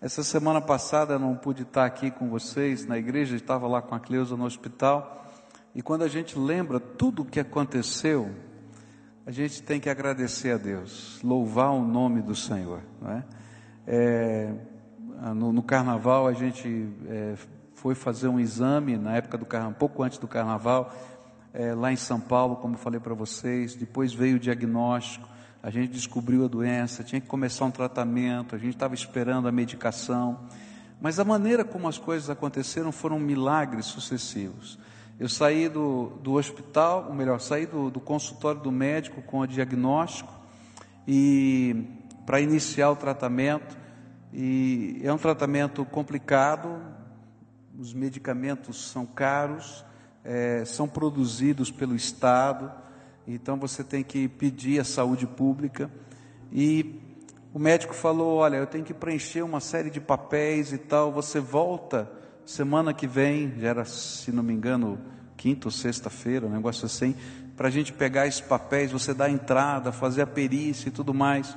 Essa semana passada eu não pude estar aqui com vocês na igreja, estava lá com a Cleusa no hospital. E quando a gente lembra tudo o que aconteceu, a gente tem que agradecer a Deus, louvar o nome do Senhor. Não é? é no, no, carnaval a gente é, foi fazer um exame na época do carnaval, um pouco antes do carnaval, é, lá em São Paulo, como falei para vocês. Depois veio o diagnóstico a gente descobriu a doença, tinha que começar um tratamento, a gente estava esperando a medicação. Mas a maneira como as coisas aconteceram foram milagres sucessivos. Eu saí do, do hospital, ou melhor, saí do, do consultório do médico com o diagnóstico e para iniciar o tratamento. E é um tratamento complicado, os medicamentos são caros, é, são produzidos pelo Estado então você tem que pedir a saúde pública. E o médico falou: Olha, eu tenho que preencher uma série de papéis e tal. Você volta semana que vem, já era, se não me engano, quinta ou sexta-feira, um negócio assim, para a gente pegar esses papéis, você dar a entrada, fazer a perícia e tudo mais.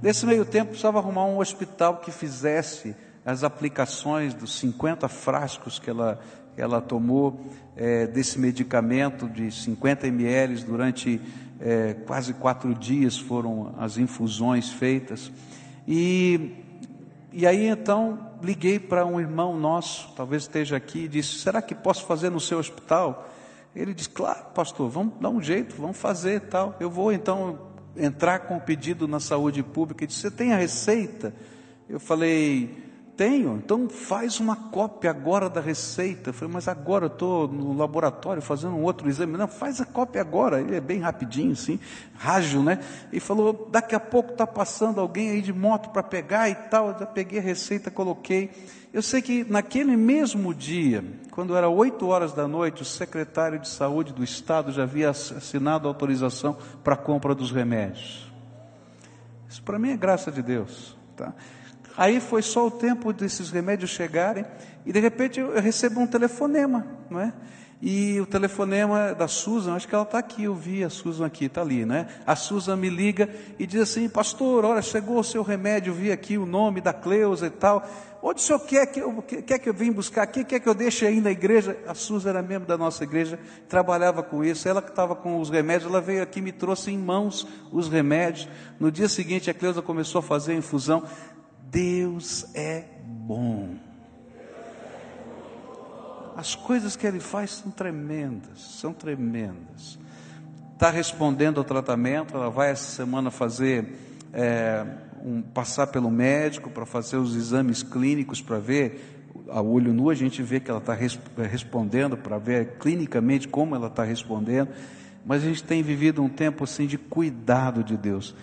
Nesse meio tempo, precisava arrumar um hospital que fizesse as aplicações dos 50 frascos que ela ela tomou é, desse medicamento de 50 ml durante é, quase quatro dias foram as infusões feitas. E, e aí então liguei para um irmão nosso, talvez esteja aqui, e disse: Será que posso fazer no seu hospital? Ele disse: Claro, pastor, vamos dar um jeito, vamos fazer tal. Eu vou então entrar com o pedido na saúde pública. Ele disse: Você tem a receita? Eu falei: tenho, então faz uma cópia agora da receita. Eu falei, mas agora eu estou no laboratório fazendo um outro exame. Não, faz a cópia agora. Ele é bem rapidinho, assim, rágil, né? E falou, daqui a pouco está passando alguém aí de moto para pegar e tal. Eu já peguei a receita, coloquei. Eu sei que naquele mesmo dia, quando era 8 horas da noite, o secretário de saúde do estado já havia assinado a autorização para a compra dos remédios. Isso para mim é graça de Deus, tá? Aí foi só o tempo desses remédios chegarem e de repente eu, recebo um telefonema, não é? E o telefonema da Susan, acho que ela está aqui, eu vi a Susan aqui, está ali, né? A Susan me liga e diz assim, pastor, olha, chegou o seu remédio, vi aqui o nome da Cleusa e tal. Onde o senhor quer que eu, quer que eu vim buscar? Quem quer que eu deixe aí na igreja? A Susan era membro da nossa igreja, trabalhava com isso. Ela que estava com os remédios, ela veio aqui e me trouxe em mãos os remédios. No dia seguinte, a Cleusa começou a fazer a infusão. Deus é bom. As coisas que Ele faz são tremendas, são tremendas. Está respondendo ao tratamento, ela vai essa semana fazer, é, um, passar pelo médico para fazer os exames clínicos para ver, a olho nu a gente vê que ela está res, respondendo, para ver clinicamente como ela está respondendo, mas a gente tem vivido um tempo assim de cuidado de Deus.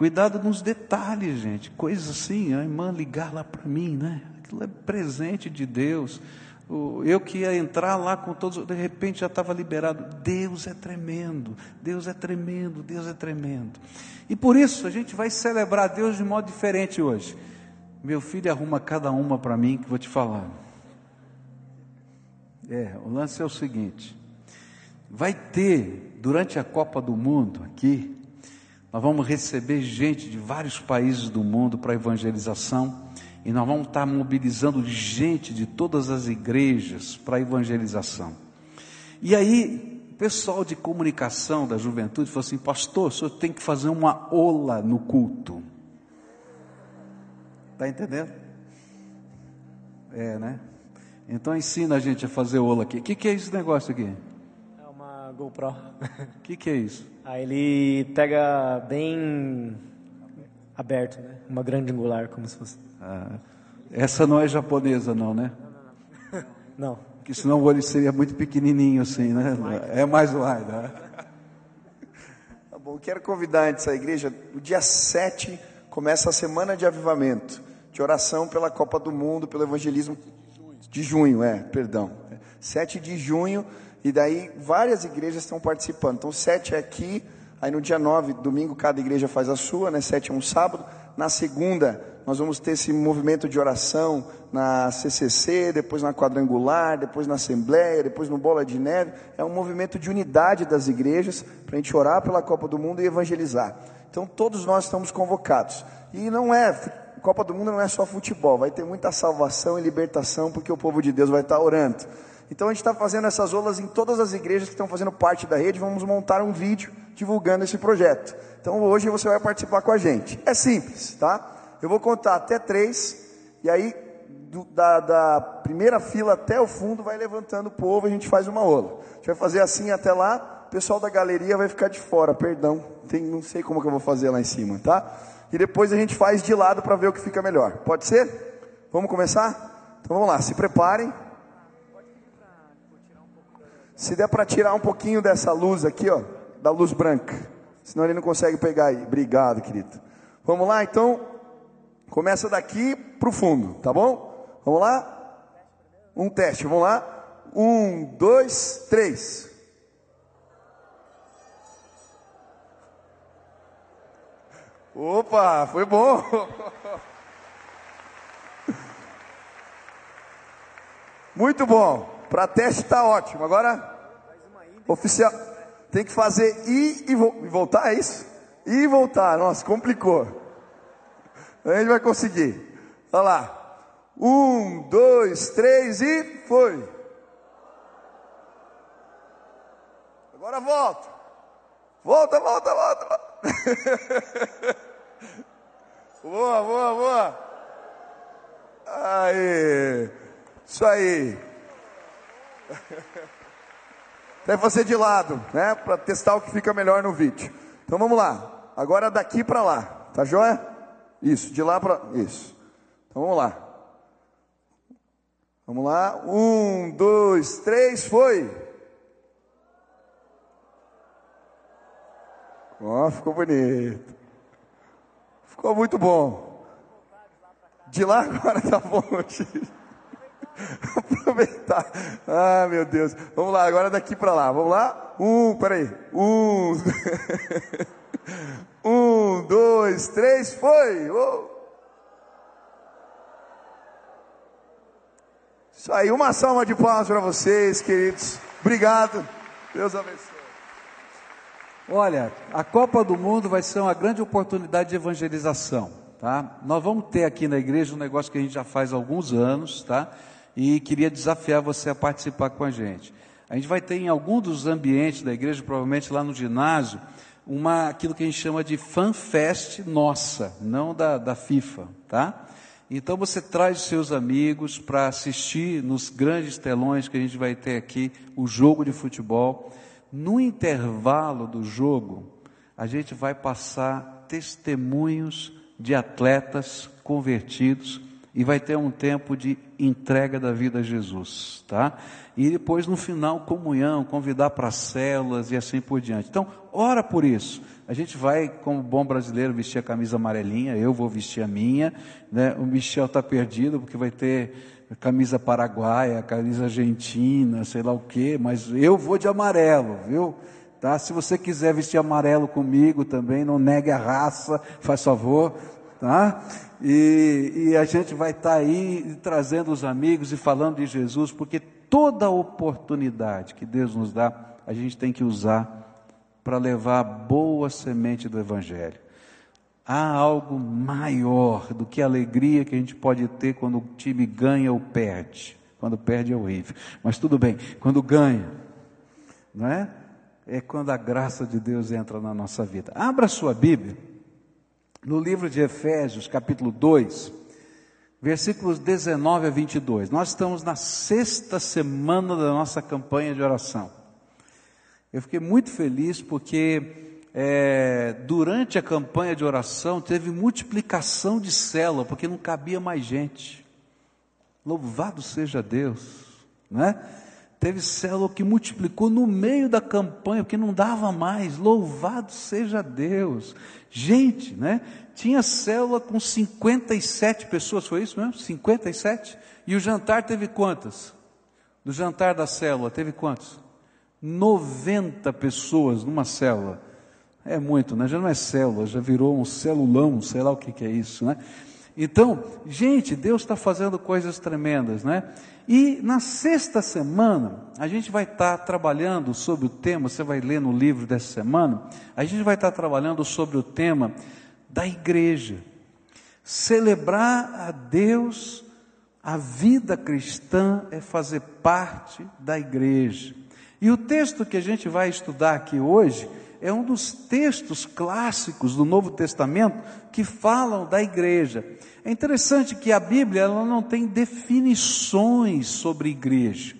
Cuidado nos detalhes, gente. Coisas assim, a irmã ligar lá para mim, né? Aquilo é presente de Deus. Eu que ia entrar lá com todos, de repente já estava liberado. Deus é tremendo, Deus é tremendo, Deus é tremendo. E por isso a gente vai celebrar Deus de modo diferente hoje. Meu filho arruma cada uma para mim que vou te falar. É, o lance é o seguinte: vai ter durante a Copa do Mundo aqui nós vamos receber gente de vários países do mundo para evangelização. E nós vamos estar mobilizando gente de todas as igrejas para evangelização. E aí, o pessoal de comunicação da juventude falou assim: Pastor, o senhor tem que fazer uma ola no culto. Está entendendo? É, né? Então ensina a gente a fazer ola aqui. O que, que é esse negócio aqui? GoPro. O que, que é isso? Aí ele pega bem aberto, né? Uma grande angular, como se fosse. Ah, essa não é japonesa, não, né? Não. não. Porque senão o olho seria muito pequenininho assim, né? É mais wide, né? Tá bom, quero convidar antes a igreja, no dia 7 começa a semana de avivamento, de oração pela Copa do Mundo, pelo evangelismo de junho, é, perdão. 7 de junho, e daí várias igrejas estão participando. Então, sete é aqui, aí no dia nove, domingo, cada igreja faz a sua, né? Sete é um sábado. Na segunda, nós vamos ter esse movimento de oração na CCC, depois na quadrangular, depois na Assembleia, depois no Bola de Neve. É um movimento de unidade das igrejas para a gente orar pela Copa do Mundo e evangelizar. Então, todos nós estamos convocados. E não é Copa do Mundo não é só futebol, vai ter muita salvação e libertação, porque o povo de Deus vai estar orando. Então a gente está fazendo essas olas em todas as igrejas que estão fazendo parte da rede. Vamos montar um vídeo divulgando esse projeto. Então hoje você vai participar com a gente. É simples, tá? Eu vou contar até três, e aí do, da, da, primeira fila até o fundo vai levantando o povo e a gente faz uma ola. A gente vai fazer assim até lá. O pessoal da galeria vai ficar de fora, perdão. Tem, não sei como que eu vou fazer lá em cima, tá? E depois a gente faz de lado para ver o que fica melhor. Pode ser? Vamos começar? Então vamos lá, se preparem. Se der para tirar um pouquinho dessa luz aqui, ó, da luz branca. Senão ele não consegue pegar aí. Obrigado, querido. Vamos lá, então. Começa daqui para o fundo, tá bom? Vamos lá? Um teste, vamos lá? Um, dois, três. Opa, foi bom. Muito bom. Para teste está ótimo. Agora, oficial, tem que fazer ir e, vo voltar, é isso? Ir e voltar. Nossa, complicou. A gente vai conseguir. Olha lá. Um, dois, três e foi. Agora volta. Volta, volta, volta. volta. boa, boa, boa. Aí. Isso aí. Até fazer de lado, né? Para testar o que fica melhor no vídeo. Então vamos lá. Agora daqui para lá. Tá joia? Isso, de lá para. Isso. Então vamos lá. Vamos lá. Um, dois, três, foi. Ó, oh, ficou bonito. Ficou muito bom. De lá agora tá bom, Aproveitar. Ah, meu Deus. Vamos lá, agora daqui para lá. Vamos lá? Um, peraí. Um. um, dois, três, foi. Oh. Isso aí, uma salva de palmas para vocês, queridos. Obrigado. Deus abençoe. Olha, a Copa do Mundo vai ser uma grande oportunidade de evangelização, tá? Nós vamos ter aqui na igreja um negócio que a gente já faz há alguns anos, tá? E queria desafiar você a participar com a gente. A gente vai ter em algum dos ambientes da igreja, provavelmente lá no ginásio, uma, aquilo que a gente chama de fanfest nossa, não da, da FIFA, tá? Então você traz seus amigos para assistir nos grandes telões que a gente vai ter aqui o jogo de futebol. No intervalo do jogo, a gente vai passar testemunhos de atletas convertidos e vai ter um tempo de entrega da vida a Jesus, tá? E depois no final comunhão, convidar para células e assim por diante. Então, ora por isso. A gente vai, como bom brasileiro, vestir a camisa amarelinha, eu vou vestir a minha, né? O Michel está perdido porque vai ter camisa paraguaia, camisa argentina, sei lá o quê, mas eu vou de amarelo, viu? Tá? Se você quiser vestir amarelo comigo também, não negue a raça, faz favor, tá? E, e a gente vai estar tá aí trazendo os amigos e falando de Jesus, porque toda oportunidade que Deus nos dá, a gente tem que usar para levar a boa semente do Evangelho. Há algo maior do que a alegria que a gente pode ter quando o time ganha ou perde. Quando perde é horrível, mas tudo bem, quando ganha, não é? É quando a graça de Deus entra na nossa vida. Abra sua Bíblia no livro de Efésios, capítulo 2, versículos 19 a 22. Nós estamos na sexta semana da nossa campanha de oração. Eu fiquei muito feliz porque é, durante a campanha de oração teve multiplicação de célula, porque não cabia mais gente. Louvado seja Deus, né? Teve célula que multiplicou no meio da campanha, porque não dava mais. Louvado seja Deus. Gente, né? Tinha célula com 57 pessoas, foi isso mesmo? 57? E o jantar teve quantas? No jantar da célula, teve quantos? 90 pessoas numa célula. É muito, né? Já não é célula, já virou um celulão, sei lá o que, que é isso, né? Então, gente, Deus está fazendo coisas tremendas, né? E na sexta semana, a gente vai estar tá trabalhando sobre o tema, você vai ler no livro dessa semana, a gente vai estar tá trabalhando sobre o tema da igreja. Celebrar a Deus, a vida cristã é fazer parte da igreja. E o texto que a gente vai estudar aqui hoje é um dos textos clássicos do Novo Testamento que falam da igreja. É interessante que a Bíblia ela não tem definições sobre igreja,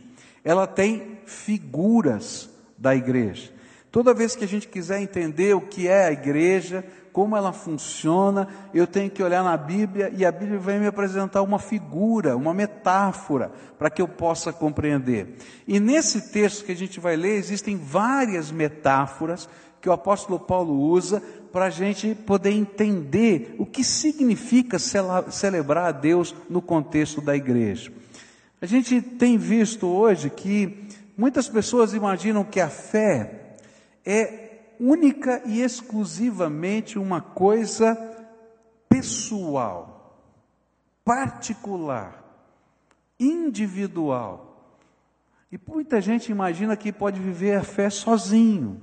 ela tem figuras da igreja. Toda vez que a gente quiser entender o que é a igreja, como ela funciona, eu tenho que olhar na Bíblia e a Bíblia vai me apresentar uma figura, uma metáfora, para que eu possa compreender. E nesse texto que a gente vai ler, existem várias metáforas que o apóstolo Paulo usa para a gente poder entender o que significa celebrar a Deus no contexto da igreja. A gente tem visto hoje que muitas pessoas imaginam que a fé é única e exclusivamente uma coisa pessoal, particular, individual. E muita gente imagina que pode viver a fé sozinho.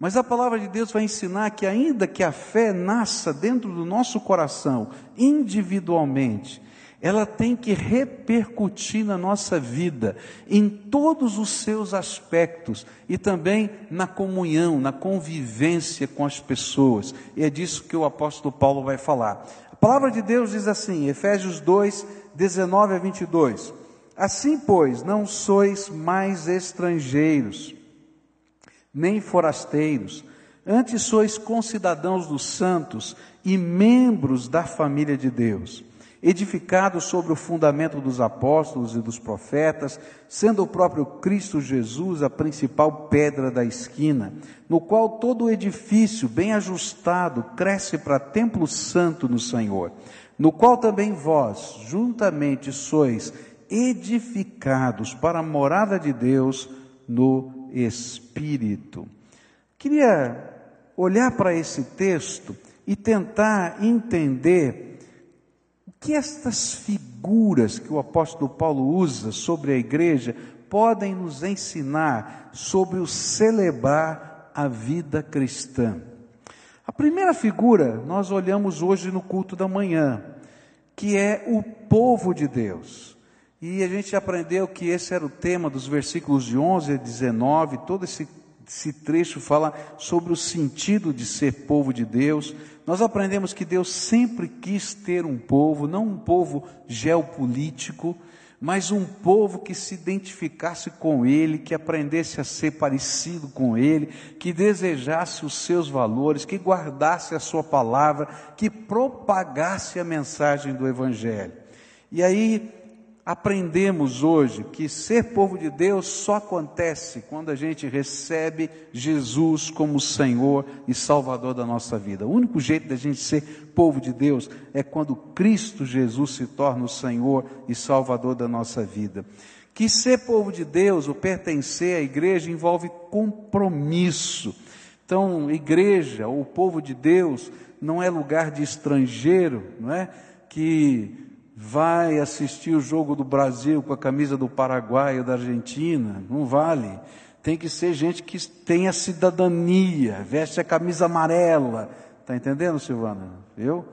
Mas a palavra de Deus vai ensinar que, ainda que a fé nasça dentro do nosso coração, individualmente, ela tem que repercutir na nossa vida, em todos os seus aspectos e também na comunhão, na convivência com as pessoas. E é disso que o apóstolo Paulo vai falar. A palavra de Deus diz assim, Efésios 2, 19 a 22. Assim, pois, não sois mais estrangeiros nem forasteiros, antes sois concidadãos dos santos e membros da família de Deus, edificados sobre o fundamento dos apóstolos e dos profetas, sendo o próprio Cristo Jesus a principal pedra da esquina, no qual todo o edifício bem ajustado cresce para templo santo no Senhor, no qual também vós, juntamente, sois edificados para a morada de Deus no Espírito. Queria olhar para esse texto e tentar entender o que estas figuras que o apóstolo Paulo usa sobre a igreja podem nos ensinar sobre o celebrar a vida cristã. A primeira figura nós olhamos hoje no culto da manhã, que é o povo de Deus. E a gente aprendeu que esse era o tema dos versículos de 11 a 19, todo esse, esse trecho fala sobre o sentido de ser povo de Deus. Nós aprendemos que Deus sempre quis ter um povo, não um povo geopolítico, mas um povo que se identificasse com Ele, que aprendesse a ser parecido com Ele, que desejasse os seus valores, que guardasse a Sua palavra, que propagasse a mensagem do Evangelho. E aí, aprendemos hoje que ser povo de Deus só acontece quando a gente recebe Jesus como Senhor e Salvador da nossa vida. O único jeito da gente ser povo de Deus é quando Cristo Jesus se torna o Senhor e Salvador da nossa vida. Que ser povo de Deus, ou pertencer à igreja, envolve compromisso. Então, igreja, ou povo de Deus, não é lugar de estrangeiro, não é? Que vai assistir o jogo do Brasil com a camisa do Paraguai ou da Argentina, não vale. Tem que ser gente que tenha cidadania, veste a camisa amarela. Tá entendendo, Silvana? Eu?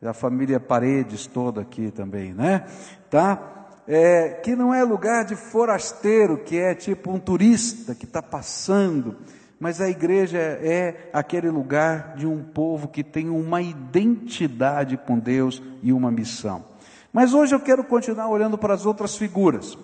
A família Paredes toda aqui também, né? Tá? É, que não é lugar de forasteiro, que é tipo um turista que está passando, mas a igreja é aquele lugar de um povo que tem uma identidade com Deus e uma missão. Mas hoje eu quero continuar olhando para as outras figuras.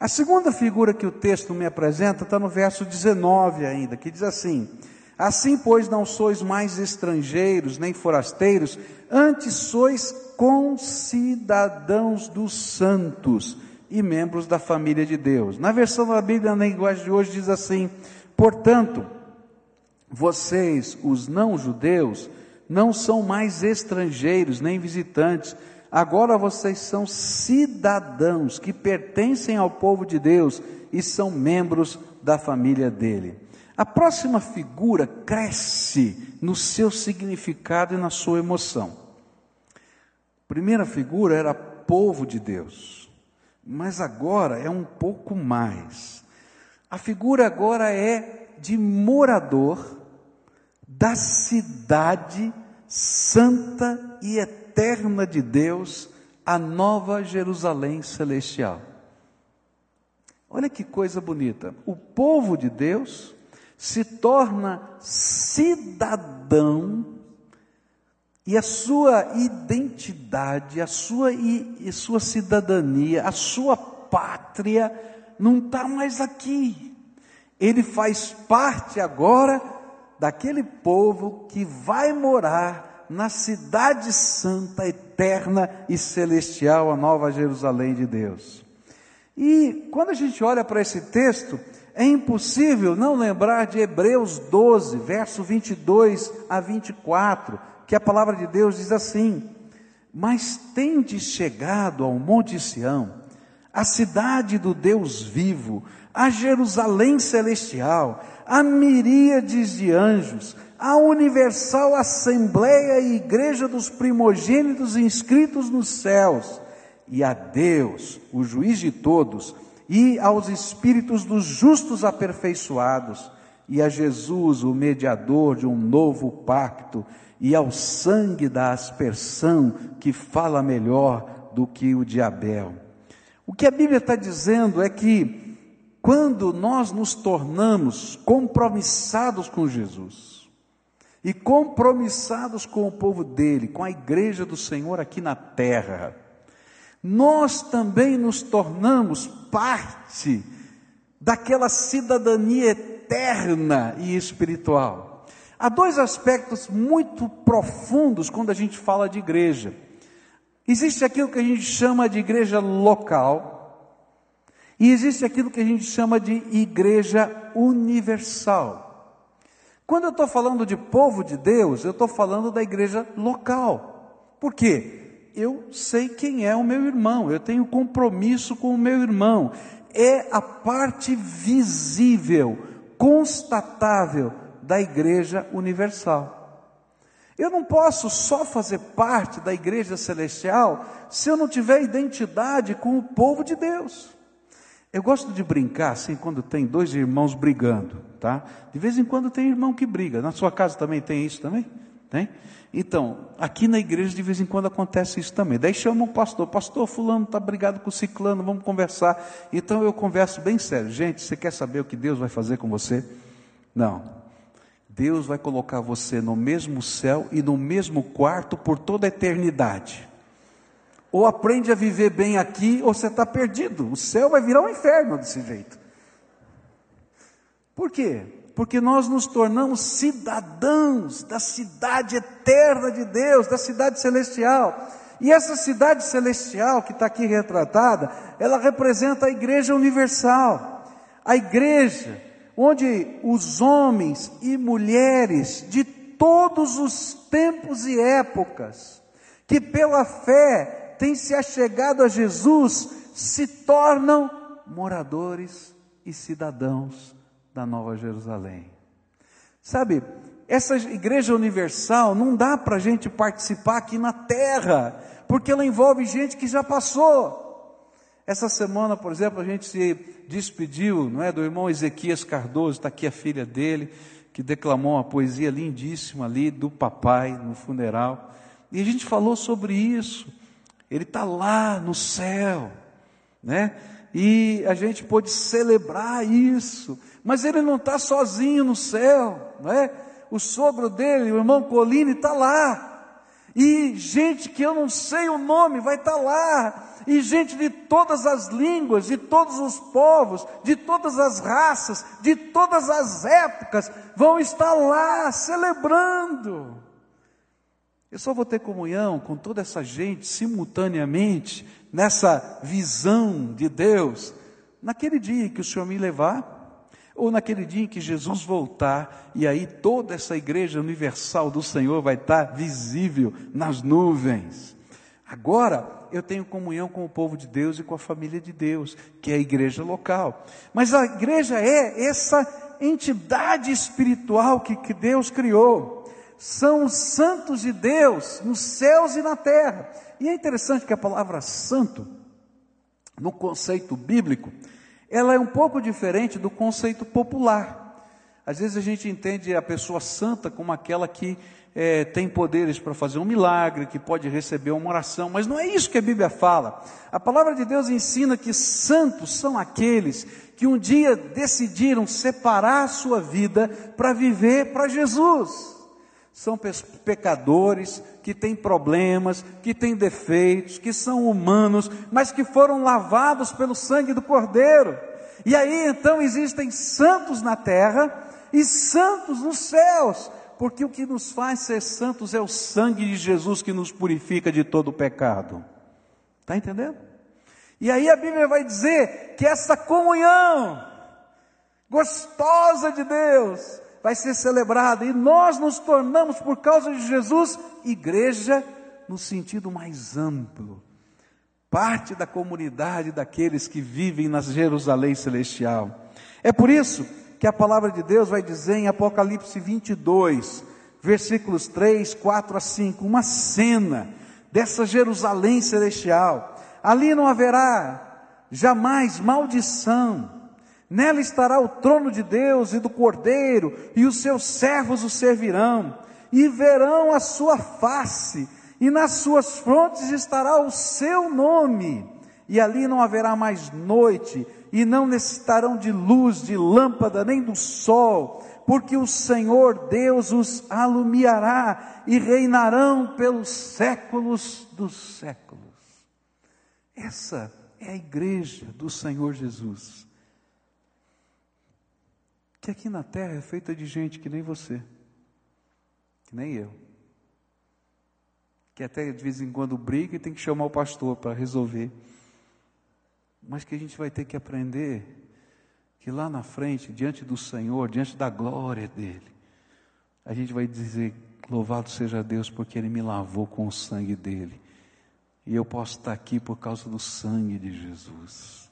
A segunda figura que o texto me apresenta está no verso 19 ainda, que diz assim: Assim, pois, não sois mais estrangeiros nem forasteiros, antes sois concidadãos dos santos e membros da família de Deus. Na versão da Bíblia, na linguagem de hoje, diz assim: Portanto, vocês, os não-judeus, não são mais estrangeiros nem visitantes, Agora vocês são cidadãos que pertencem ao povo de Deus e são membros da família dele. A próxima figura cresce no seu significado e na sua emoção. A primeira figura era povo de Deus, mas agora é um pouco mais. A figura agora é de morador da cidade santa e eterna eterna de Deus, a nova Jerusalém celestial. Olha que coisa bonita. O povo de Deus se torna cidadão e a sua identidade, a sua, e, sua cidadania, a sua pátria não está mais aqui. Ele faz parte agora daquele povo que vai morar na cidade santa, eterna e celestial, a nova Jerusalém de Deus. E quando a gente olha para esse texto, é impossível não lembrar de Hebreus 12, verso 22 a 24, que a palavra de Deus diz assim: Mas tende chegado ao Monte Sião, a cidade do Deus vivo, a Jerusalém celestial, a miríades de anjos, a universal assembleia e igreja dos primogênitos inscritos nos céus, e a Deus, o juiz de todos, e aos espíritos dos justos aperfeiçoados, e a Jesus, o mediador de um novo pacto, e ao sangue da aspersão, que fala melhor do que o de Abel. O que a Bíblia está dizendo é que, quando nós nos tornamos compromissados com Jesus, e compromissados com o povo dele, com a igreja do Senhor aqui na terra, nós também nos tornamos parte daquela cidadania eterna e espiritual. Há dois aspectos muito profundos quando a gente fala de igreja. Existe aquilo que a gente chama de igreja local, e existe aquilo que a gente chama de igreja universal. Quando eu estou falando de povo de Deus, eu estou falando da igreja local. Por quê? eu sei quem é o meu irmão, eu tenho compromisso com o meu irmão. É a parte visível, constatável da Igreja Universal. Eu não posso só fazer parte da Igreja Celestial se eu não tiver identidade com o povo de Deus. Eu gosto de brincar assim quando tem dois irmãos brigando, tá? De vez em quando tem irmão que briga. Na sua casa também tem isso também? Tem? Então, aqui na igreja de vez em quando acontece isso também. Daí chama o pastor, pastor fulano está brigado com ciclano, vamos conversar. Então eu converso bem sério. Gente, você quer saber o que Deus vai fazer com você? Não. Deus vai colocar você no mesmo céu e no mesmo quarto por toda a eternidade. Ou aprende a viver bem aqui, ou você está perdido. O céu vai virar um inferno desse jeito. Por quê? porque nós nos tornamos cidadãos da cidade eterna de Deus, da cidade celestial. E essa cidade celestial que está aqui retratada, ela representa a igreja universal, a igreja onde os homens e mulheres de todos os tempos e épocas, que pela fé têm se achegado a Jesus, se tornam moradores e cidadãos da Nova Jerusalém. Sabe, essa igreja universal não dá para a gente participar aqui na terra, porque ela envolve gente que já passou. Essa semana, por exemplo, a gente se despediu, não é, do irmão Ezequias Cardoso, está aqui a filha dele, que declamou uma poesia lindíssima ali do papai no funeral. E a gente falou sobre isso. Ele está lá no céu, né? E a gente pôde celebrar isso. Mas ele não está sozinho no céu, não é? O sogro dele, o irmão Coline, está lá. E gente que eu não sei o nome vai estar tá lá. E gente de todas as línguas, de todos os povos, de todas as raças, de todas as épocas, vão estar lá celebrando. Eu só vou ter comunhão com toda essa gente simultaneamente, nessa visão de Deus, naquele dia que o Senhor me levar ou naquele dia em que Jesus voltar, e aí toda essa igreja universal do Senhor vai estar visível nas nuvens. Agora eu tenho comunhão com o povo de Deus e com a família de Deus, que é a igreja local. Mas a igreja é essa entidade espiritual que, que Deus criou. São os santos de Deus nos céus e na terra. E é interessante que a palavra santo, no conceito bíblico, ela é um pouco diferente do conceito popular. Às vezes a gente entende a pessoa santa como aquela que é, tem poderes para fazer um milagre, que pode receber uma oração, mas não é isso que a Bíblia fala. A palavra de Deus ensina que santos são aqueles que um dia decidiram separar a sua vida para viver para Jesus. São pecadores que têm problemas, que têm defeitos, que são humanos, mas que foram lavados pelo sangue do Cordeiro. E aí então existem santos na terra e santos nos céus, porque o que nos faz ser santos é o sangue de Jesus que nos purifica de todo o pecado. Está entendendo? E aí a Bíblia vai dizer que essa comunhão gostosa de Deus vai ser celebrada e nós nos tornamos, por causa de Jesus, igreja no sentido mais amplo. Parte da comunidade daqueles que vivem na Jerusalém celestial. É por isso que a palavra de Deus vai dizer em Apocalipse 22, versículos 3, 4 a 5, uma cena dessa Jerusalém celestial. Ali não haverá jamais maldição. Nela estará o trono de Deus e do Cordeiro, e os seus servos o servirão, e verão a sua face, e nas suas frontes estará o seu nome, e ali não haverá mais noite, e não necessitarão de luz, de lâmpada, nem do sol, porque o Senhor Deus os alumiará e reinarão pelos séculos dos séculos. Essa é a igreja do Senhor Jesus. Que aqui na terra é feita de gente que nem você, que nem eu. Que até de vez em quando briga e tem que chamar o pastor para resolver mas que a gente vai ter que aprender que lá na frente, diante do Senhor, diante da glória dele, a gente vai dizer: Louvado seja Deus, porque Ele me lavou com o sangue dele. E eu posso estar aqui por causa do sangue de Jesus.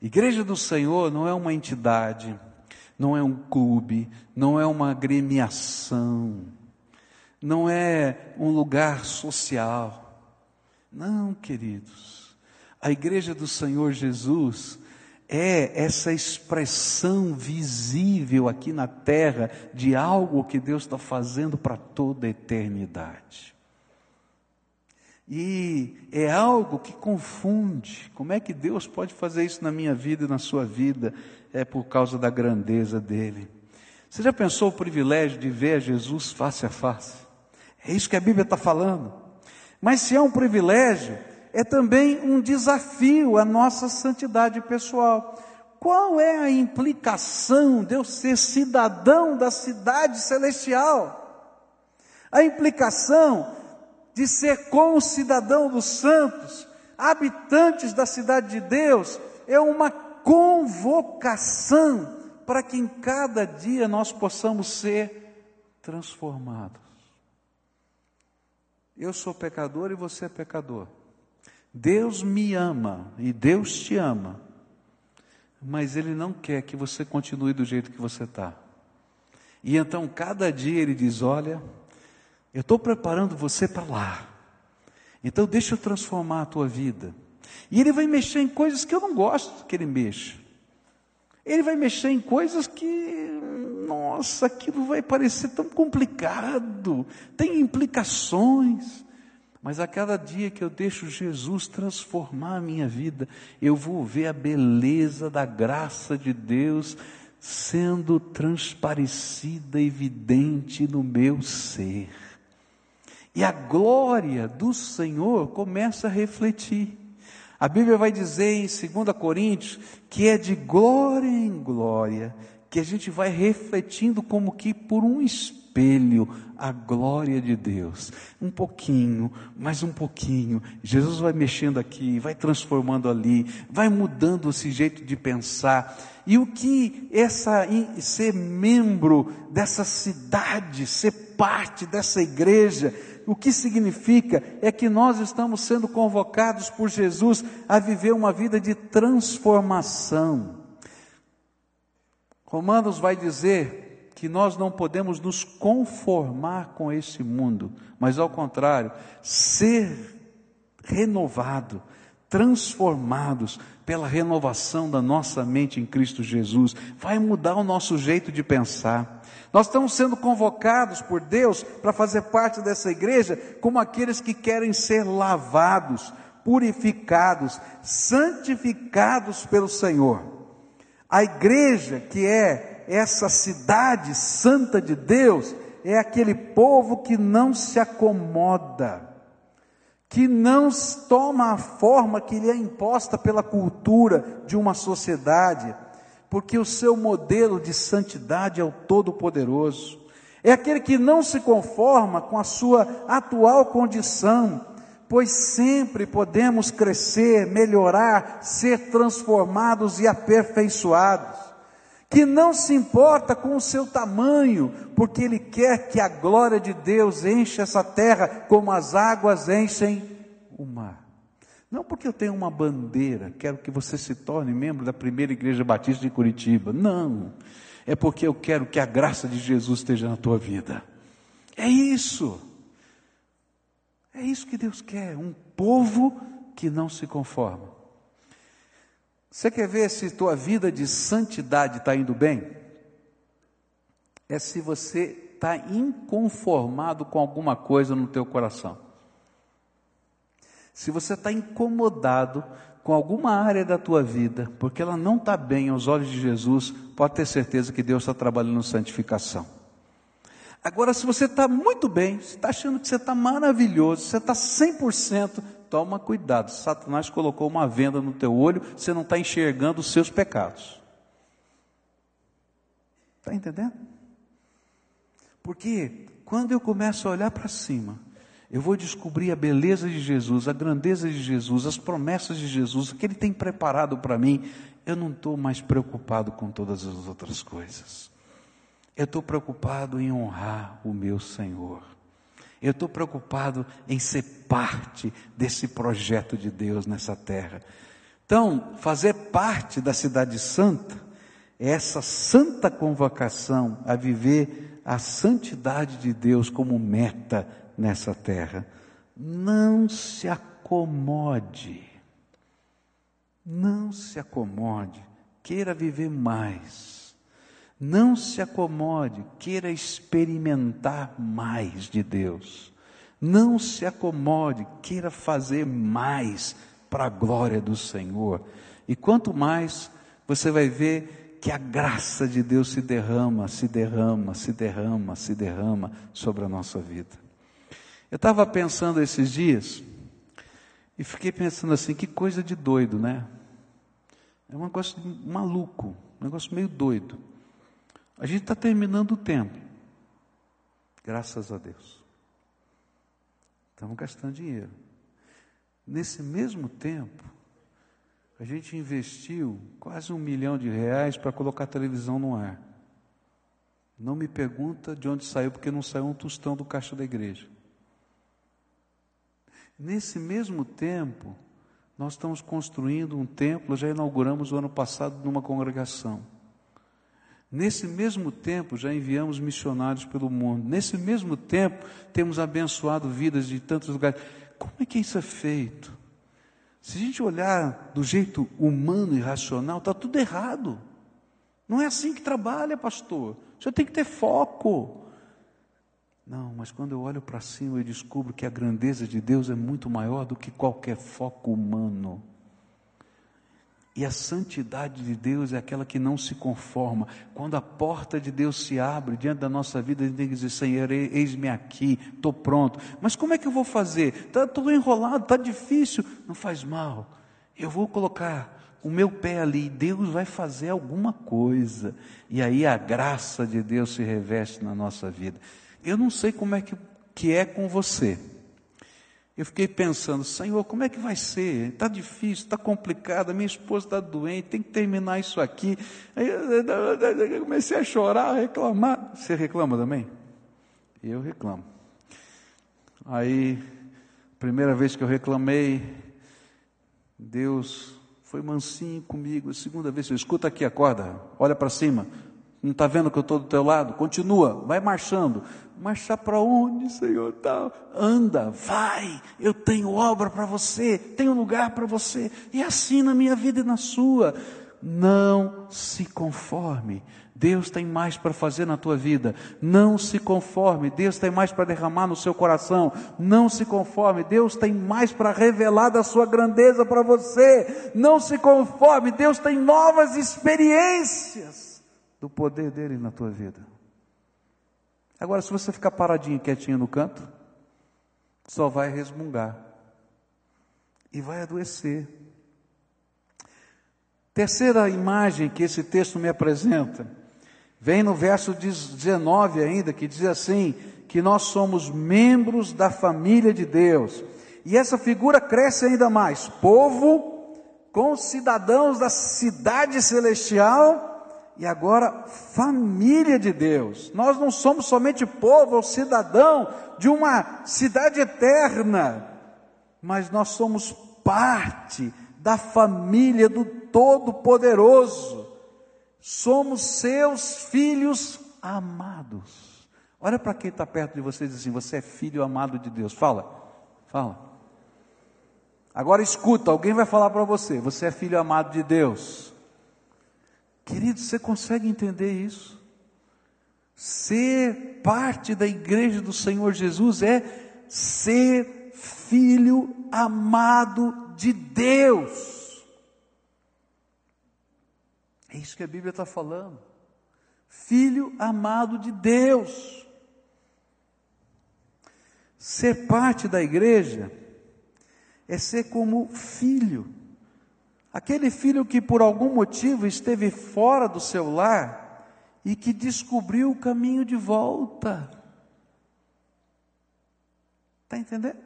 Igreja do Senhor não é uma entidade, não é um clube, não é uma agremiação, não é um lugar social. Não, queridos. A igreja do Senhor Jesus é essa expressão visível aqui na terra de algo que Deus está fazendo para toda a eternidade. E é algo que confunde. Como é que Deus pode fazer isso na minha vida e na sua vida? É por causa da grandeza dele. Você já pensou o privilégio de ver Jesus face a face? É isso que a Bíblia está falando. Mas se é um privilégio, é também um desafio à nossa santidade pessoal. Qual é a implicação de eu ser cidadão da cidade celestial? A implicação de ser como cidadão dos santos, habitantes da cidade de Deus, é uma convocação para que em cada dia nós possamos ser transformados. Eu sou pecador e você é pecador. Deus me ama e Deus te ama, mas Ele não quer que você continue do jeito que você está. E então, cada dia Ele diz: Olha, eu estou preparando você para lá, então deixa eu transformar a tua vida. E Ele vai mexer em coisas que eu não gosto que Ele mexa. Ele vai mexer em coisas que, nossa, aquilo vai parecer tão complicado, tem implicações. Mas a cada dia que eu deixo Jesus transformar a minha vida, eu vou ver a beleza da graça de Deus sendo transparecida, evidente no meu ser. E a glória do Senhor começa a refletir. A Bíblia vai dizer em 2 Coríntios que é de glória em glória que a gente vai refletindo como que por um espelho a glória de Deus. Um pouquinho, mais um pouquinho. Jesus vai mexendo aqui, vai transformando ali, vai mudando esse jeito de pensar. E o que essa ser membro dessa cidade, ser parte dessa igreja, o que significa é que nós estamos sendo convocados por Jesus a viver uma vida de transformação. Romanos vai dizer que nós não podemos nos conformar com esse mundo, mas ao contrário, ser renovado, transformados pela renovação da nossa mente em Cristo Jesus. Vai mudar o nosso jeito de pensar. Nós estamos sendo convocados por Deus para fazer parte dessa igreja como aqueles que querem ser lavados, purificados, santificados pelo Senhor. A igreja, que é essa cidade santa de Deus, é aquele povo que não se acomoda, que não toma a forma que lhe é imposta pela cultura de uma sociedade, porque o seu modelo de santidade é o Todo-Poderoso. É aquele que não se conforma com a sua atual condição, pois sempre podemos crescer, melhorar, ser transformados e aperfeiçoados. Que não se importa com o seu tamanho, porque Ele quer que a glória de Deus encha essa terra como as águas enchem o mar. Não porque eu tenho uma bandeira, quero que você se torne membro da primeira igreja batista de Curitiba. Não. É porque eu quero que a graça de Jesus esteja na tua vida. É isso. É isso que Deus quer, um povo que não se conforma. Você quer ver se tua vida de santidade está indo bem? É se você está inconformado com alguma coisa no teu coração. Se você está incomodado com alguma área da tua vida, porque ela não está bem aos olhos de Jesus, pode ter certeza que Deus está trabalhando santificação. Agora, se você está muito bem, está achando que você está maravilhoso, você está 100%, toma cuidado. Satanás colocou uma venda no teu olho, você não está enxergando os seus pecados. Está entendendo? Porque quando eu começo a olhar para cima, eu vou descobrir a beleza de Jesus, a grandeza de Jesus, as promessas de Jesus, o que Ele tem preparado para mim. Eu não estou mais preocupado com todas as outras coisas. Eu estou preocupado em honrar o meu Senhor. Eu estou preocupado em ser parte desse projeto de Deus nessa terra. Então, fazer parte da Cidade Santa é essa santa convocação a viver a santidade de Deus como meta nessa terra. Não se acomode. Não se acomode. Queira viver mais. Não se acomode. Queira experimentar mais de Deus. Não se acomode. Queira fazer mais para a glória do Senhor. E quanto mais você vai ver que a graça de Deus se derrama, se derrama, se derrama, se derrama sobre a nossa vida. Eu estava pensando esses dias e fiquei pensando assim, que coisa de doido, né? É um negócio maluco, um negócio meio doido. A gente está terminando o tempo, graças a Deus. Estamos gastando dinheiro. Nesse mesmo tempo, a gente investiu quase um milhão de reais para colocar a televisão no ar. Não me pergunta de onde saiu, porque não saiu um tostão do caixa da igreja. Nesse mesmo tempo, nós estamos construindo um templo, já inauguramos o ano passado numa congregação. Nesse mesmo tempo, já enviamos missionários pelo mundo. Nesse mesmo tempo, temos abençoado vidas de tantos lugares. Como é que isso é feito? Se a gente olhar do jeito humano e racional, está tudo errado. Não é assim que trabalha, pastor. Você tem que ter foco. Não, mas quando eu olho para cima eu descubro que a grandeza de Deus é muito maior do que qualquer foco humano. E a santidade de Deus é aquela que não se conforma. Quando a porta de Deus se abre diante da nossa vida, a gente tem que dizer: Senhor, eis-me aqui, estou pronto. Mas como é que eu vou fazer? Estou tá, enrolado, está difícil. Não faz mal. Eu vou colocar o meu pé ali, Deus vai fazer alguma coisa. E aí a graça de Deus se reveste na nossa vida. Eu não sei como é que, que é com você. Eu fiquei pensando, Senhor, como é que vai ser? Está difícil, está complicado, minha esposa está doente, tem que terminar isso aqui. Aí eu comecei a chorar, a reclamar. Você reclama também? Eu reclamo. Aí, primeira vez que eu reclamei, Deus foi mansinho comigo. Segunda vez, eu escuta aqui, acorda, olha para cima. Não está vendo que eu estou do teu lado? Continua, vai marchando. Marchar para onde, Senhor? Tá. Anda, vai. Eu tenho obra para você, tenho lugar para você. E assim na minha vida e na sua. Não se conforme. Deus tem mais para fazer na tua vida. Não se conforme. Deus tem mais para derramar no seu coração. Não se conforme. Deus tem mais para revelar da sua grandeza para você. Não se conforme. Deus tem novas experiências do poder dele na tua vida. Agora, se você ficar paradinho, quietinho no canto, só vai resmungar e vai adoecer. Terceira imagem que esse texto me apresenta, vem no verso 19 ainda, que diz assim: que nós somos membros da família de Deus. E essa figura cresce ainda mais: povo com cidadãos da cidade celestial e agora família de Deus. Nós não somos somente povo ou cidadão de uma cidade eterna, mas nós somos parte da família do Todo-Poderoso. Somos seus filhos amados. Olha para quem está perto de vocês assim: você é filho amado de Deus. Fala, fala. Agora escuta, alguém vai falar para você: você é filho amado de Deus. Querido, você consegue entender isso? Ser parte da igreja do Senhor Jesus é ser filho amado de Deus. É isso que a Bíblia está falando. Filho amado de Deus. Ser parte da igreja é ser como filho. Aquele filho que por algum motivo esteve fora do seu lar e que descobriu o caminho de volta. Está entendendo?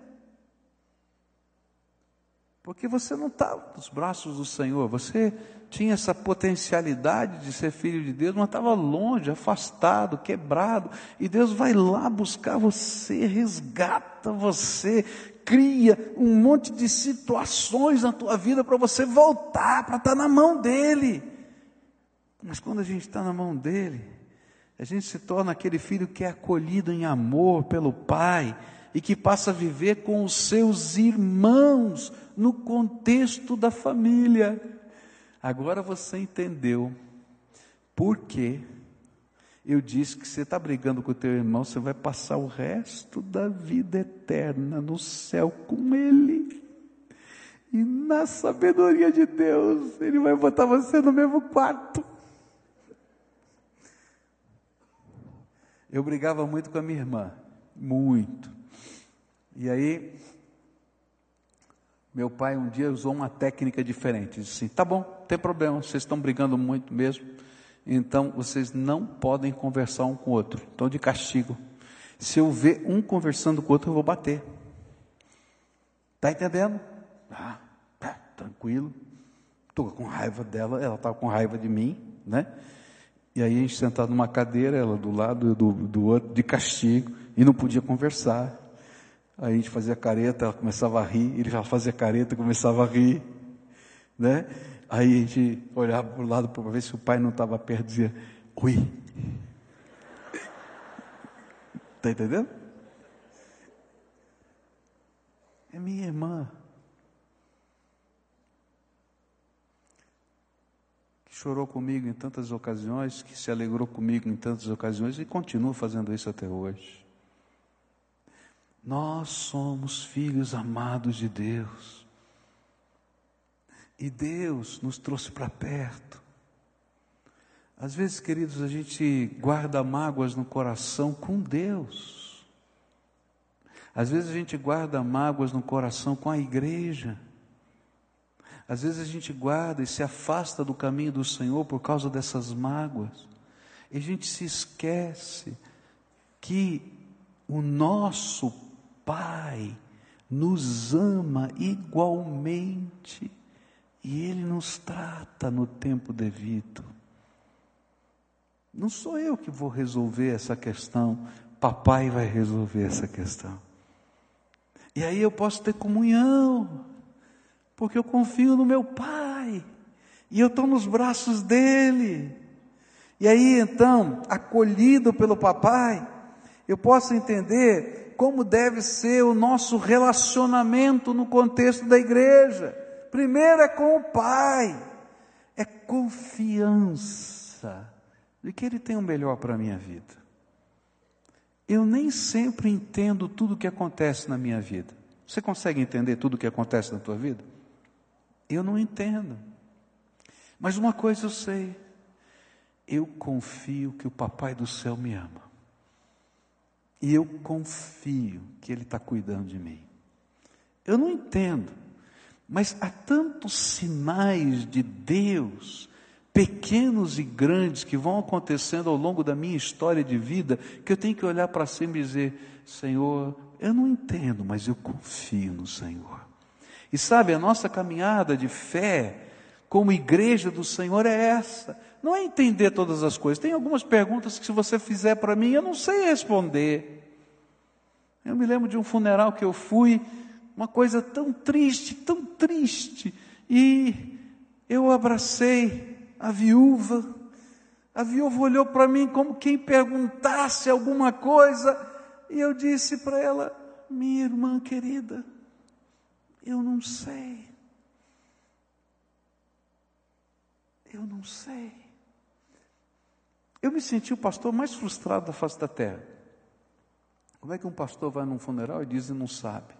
Porque você não estava nos braços do Senhor, você tinha essa potencialidade de ser filho de Deus, mas estava longe, afastado, quebrado, e Deus vai lá buscar você, resgata você, cria um monte de situações na tua vida para você voltar, para estar na mão dele. Mas quando a gente está na mão dele, a gente se torna aquele filho que é acolhido em amor pelo pai e que passa a viver com os seus irmãos no contexto da família. Agora você entendeu por que eu disse que você está brigando com o teu irmão, você vai passar o resto da vida eterna no céu com ele. E na sabedoria de Deus, ele vai botar você no mesmo quarto. Eu brigava muito com a minha irmã, muito. E aí, meu pai um dia usou uma técnica diferente. Disse assim: tá bom, não tem problema, vocês estão brigando muito mesmo então vocês não podem conversar um com o outro. Então, de castigo. Se eu ver um conversando com o outro, eu vou bater. Está entendendo? Ah, tá, tranquilo. Estou com raiva dela, ela estava com raiva de mim, né? E aí a gente sentado numa cadeira, ela do lado do, do outro, de castigo, e não podia conversar. Aí a gente fazia careta, ela começava a rir, ele já fazia careta, começava a rir, né? Aí a gente olhava para o lado para ver se o pai não estava perto dizia, oi. Está entendendo? É minha irmã. Que chorou comigo em tantas ocasiões, que se alegrou comigo em tantas ocasiões e continua fazendo isso até hoje. Nós somos filhos amados de Deus. E Deus nos trouxe para perto. Às vezes, queridos, a gente guarda mágoas no coração com Deus. Às vezes a gente guarda mágoas no coração com a igreja. Às vezes a gente guarda e se afasta do caminho do Senhor por causa dessas mágoas. E a gente se esquece que o nosso Pai nos ama igualmente. E Ele nos trata no tempo devido. Não sou eu que vou resolver essa questão, papai vai resolver essa questão. E aí eu posso ter comunhão, porque eu confio no meu pai, e eu estou nos braços dele. E aí então, acolhido pelo papai, eu posso entender como deve ser o nosso relacionamento no contexto da igreja. Primeiro é com o pai, é confiança de que ele tem o melhor para a minha vida. Eu nem sempre entendo tudo o que acontece na minha vida. Você consegue entender tudo o que acontece na tua vida? Eu não entendo. Mas uma coisa eu sei. Eu confio que o Papai do céu me ama. E eu confio que Ele está cuidando de mim. Eu não entendo, mas há tantos sinais de Deus, pequenos e grandes, que vão acontecendo ao longo da minha história de vida, que eu tenho que olhar para cima e dizer: Senhor, eu não entendo, mas eu confio no Senhor. E sabe, a nossa caminhada de fé, como igreja do Senhor, é essa não é entender todas as coisas. Tem algumas perguntas que, se você fizer para mim, eu não sei responder. Eu me lembro de um funeral que eu fui, uma coisa tão triste, tão triste, e eu abracei a viúva. A viúva olhou para mim como quem perguntasse alguma coisa, e eu disse para ela: Minha irmã querida, eu não sei. Eu não sei. Eu me senti o pastor mais frustrado da face da terra. Como é que um pastor vai num funeral e diz que não sabe?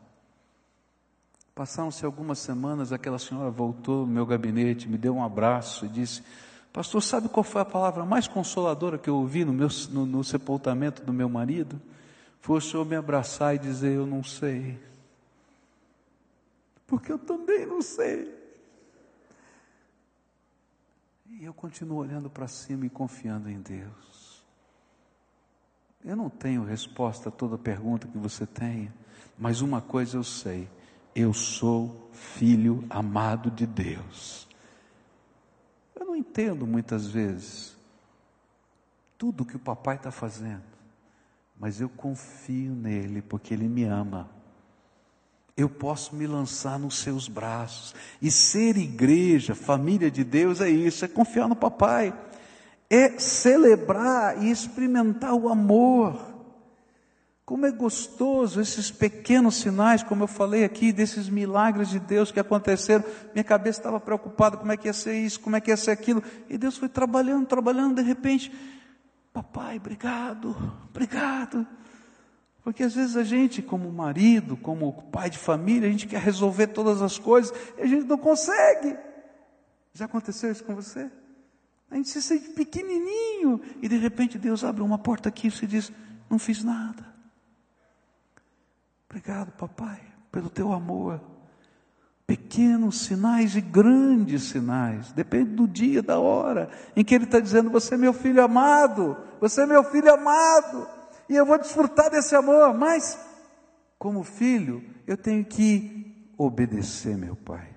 Passaram-se algumas semanas, aquela senhora voltou no meu gabinete, me deu um abraço e disse: Pastor, sabe qual foi a palavra mais consoladora que eu ouvi no, meu, no, no sepultamento do meu marido? Foi o senhor me abraçar e dizer: Eu não sei. Porque eu também não sei. E eu continuo olhando para cima e confiando em Deus. Eu não tenho resposta a toda pergunta que você tenha, mas uma coisa eu sei: eu sou filho amado de Deus. Eu não entendo muitas vezes tudo que o papai está fazendo, mas eu confio nele porque ele me ama eu posso me lançar nos seus braços. E ser igreja, família de Deus, é isso, é confiar no papai, é celebrar e experimentar o amor. Como é gostoso esses pequenos sinais, como eu falei aqui, desses milagres de Deus que aconteceram. Minha cabeça estava preocupada, como é que ia ser isso, como é que ia ser aquilo. E Deus foi trabalhando, trabalhando, de repente, papai, obrigado, obrigado. Porque às vezes a gente, como marido, como pai de família, a gente quer resolver todas as coisas e a gente não consegue. Já aconteceu isso com você? A gente se sente pequenininho e de repente Deus abre uma porta aqui e você diz: Não fiz nada. Obrigado, papai, pelo teu amor. Pequenos sinais e grandes sinais, depende do dia, da hora, em que Ele está dizendo: Você é meu filho amado, você é meu filho amado e eu vou desfrutar desse amor, mas, como filho, eu tenho que obedecer meu pai.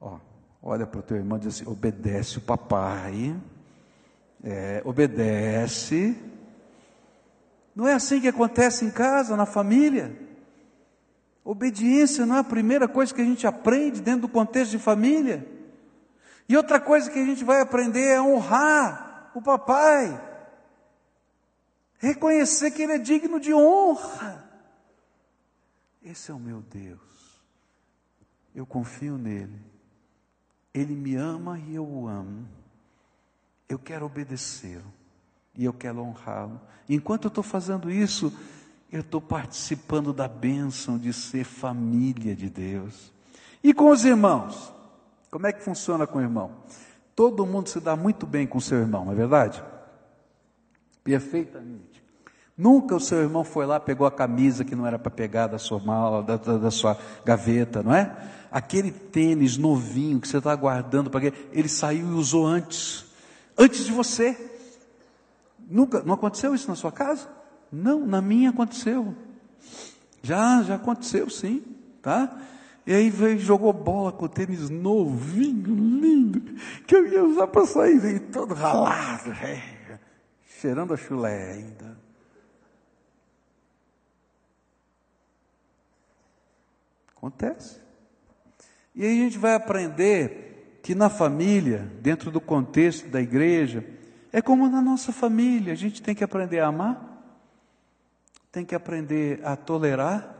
Ó, olha para o teu irmão e diz assim: obedece o papai, é, obedece. Não é assim que acontece em casa, na família? Obediência não é a primeira coisa que a gente aprende dentro do contexto de família. E outra coisa que a gente vai aprender é honrar o papai. Reconhecer que Ele é digno de honra. Esse é o meu Deus. Eu confio nele. Ele me ama e eu o amo. Eu quero obedecê-lo e eu quero honrá-lo. Enquanto eu estou fazendo isso, eu estou participando da bênção de ser família de Deus. E com os irmãos? Como é que funciona com o irmão? Todo mundo se dá muito bem com seu irmão, não é verdade? Perfeitamente. Nunca o seu irmão foi lá, pegou a camisa que não era para pegar da sua mala, da, da, da, sua gaveta, não é? Aquele tênis novinho que você está guardando para? Ele saiu e usou antes, antes de você. Nunca, não aconteceu isso na sua casa? Não, na minha aconteceu. Já, já aconteceu sim, tá? E aí veio, jogou bola com o tênis novinho, lindo, que eu ia usar para sair, veio todo ralado, cheirando a chulé ainda. Acontece. E aí a gente vai aprender que na família, dentro do contexto da igreja, É como na nossa família, a gente tem que aprender a amar, tem que aprender a tolerar,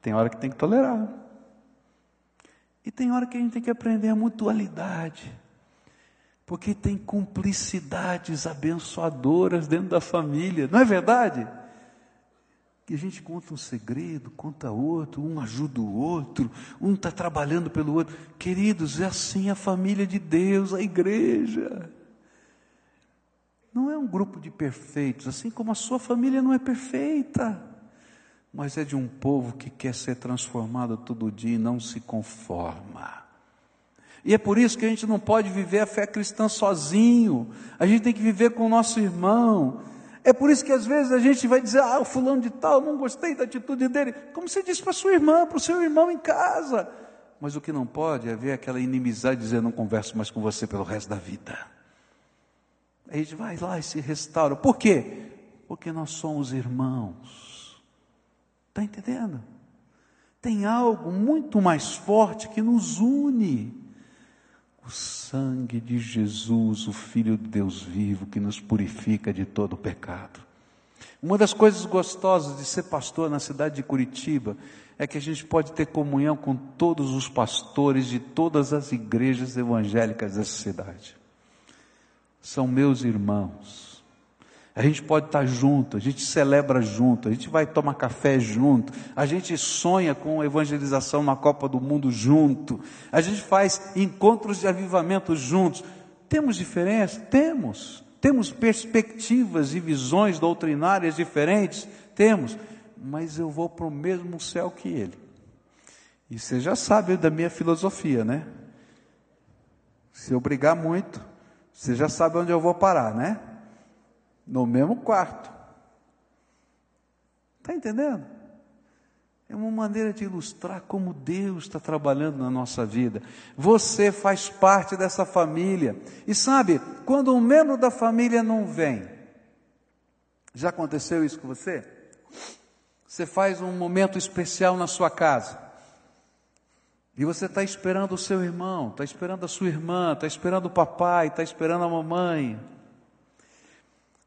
tem hora que tem que tolerar. E tem hora que a gente tem que aprender a mutualidade. Porque tem cumplicidades abençoadoras dentro da família, não é verdade? Que a gente conta um segredo, conta outro, um ajuda o outro, um está trabalhando pelo outro. Queridos, é assim a família de Deus, a igreja. Não é um grupo de perfeitos, assim como a sua família não é perfeita, mas é de um povo que quer ser transformado todo dia e não se conforma. E é por isso que a gente não pode viver a fé cristã sozinho, a gente tem que viver com o nosso irmão. É por isso que às vezes a gente vai dizer, ah, o fulano de tal, não gostei da atitude dele. Como você disse para sua irmã, para o seu irmão em casa. Mas o que não pode é ver aquela inimizade dizer, não converso mais com você pelo resto da vida. A gente vai lá e se restaura. Por quê? Porque nós somos irmãos. Está entendendo? Tem algo muito mais forte que nos une. O sangue de Jesus, o Filho de Deus vivo, que nos purifica de todo pecado. Uma das coisas gostosas de ser pastor na cidade de Curitiba é que a gente pode ter comunhão com todos os pastores de todas as igrejas evangélicas dessa cidade são meus irmãos. A gente pode estar junto, a gente celebra junto, a gente vai tomar café junto, a gente sonha com evangelização na Copa do Mundo junto, a gente faz encontros de avivamento juntos. Temos diferença? Temos. Temos perspectivas e visões doutrinárias diferentes? Temos. Mas eu vou para o mesmo céu que ele. E você já sabe da minha filosofia, né? Se eu brigar muito, você já sabe onde eu vou parar, né? No mesmo quarto. Está entendendo? É uma maneira de ilustrar como Deus está trabalhando na nossa vida. Você faz parte dessa família. E sabe, quando um membro da família não vem, já aconteceu isso com você? Você faz um momento especial na sua casa. E você está esperando o seu irmão, está esperando a sua irmã, está esperando o papai, está esperando a mamãe.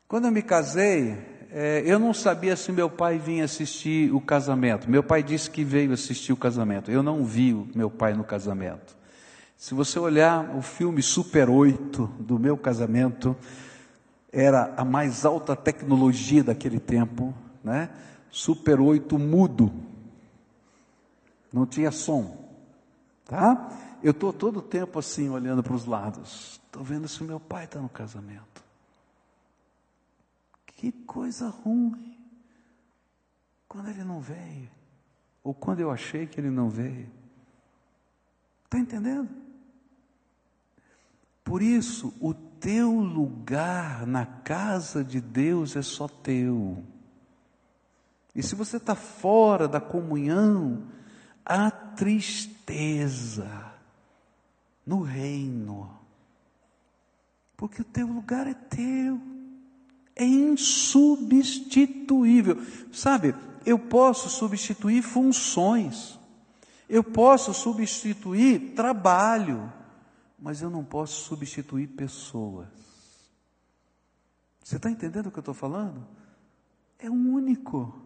Quando eu me casei, é, eu não sabia se meu pai vinha assistir o casamento. Meu pai disse que veio assistir o casamento. Eu não vi o meu pai no casamento. Se você olhar o filme Super 8 do meu casamento, era a mais alta tecnologia daquele tempo, né? Super 8 mudo. Não tinha som. Tá? Eu estou todo o tempo assim, olhando para os lados. Estou vendo se meu pai está no casamento. Que coisa ruim. Quando ele não veio. Ou quando eu achei que ele não veio. Está entendendo? Por isso, o teu lugar na casa de Deus é só teu. E se você está fora da comunhão, a tristeza no reino, porque o teu lugar é teu, é insubstituível. Sabe, eu posso substituir funções, eu posso substituir trabalho, mas eu não posso substituir pessoas. Você está entendendo o que eu estou falando? É único,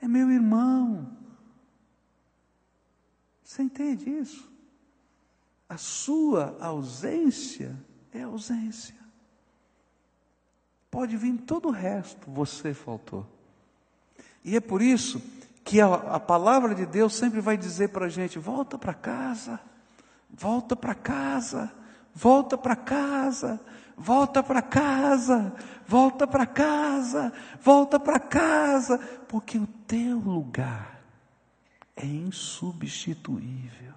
é meu irmão, você entende isso? A sua ausência é ausência. Pode vir todo o resto, você faltou. E é por isso que a, a palavra de Deus sempre vai dizer para a gente: volta para casa, volta para casa, volta para casa, volta para casa, volta para casa, volta para casa, porque o teu lugar é insubstituível.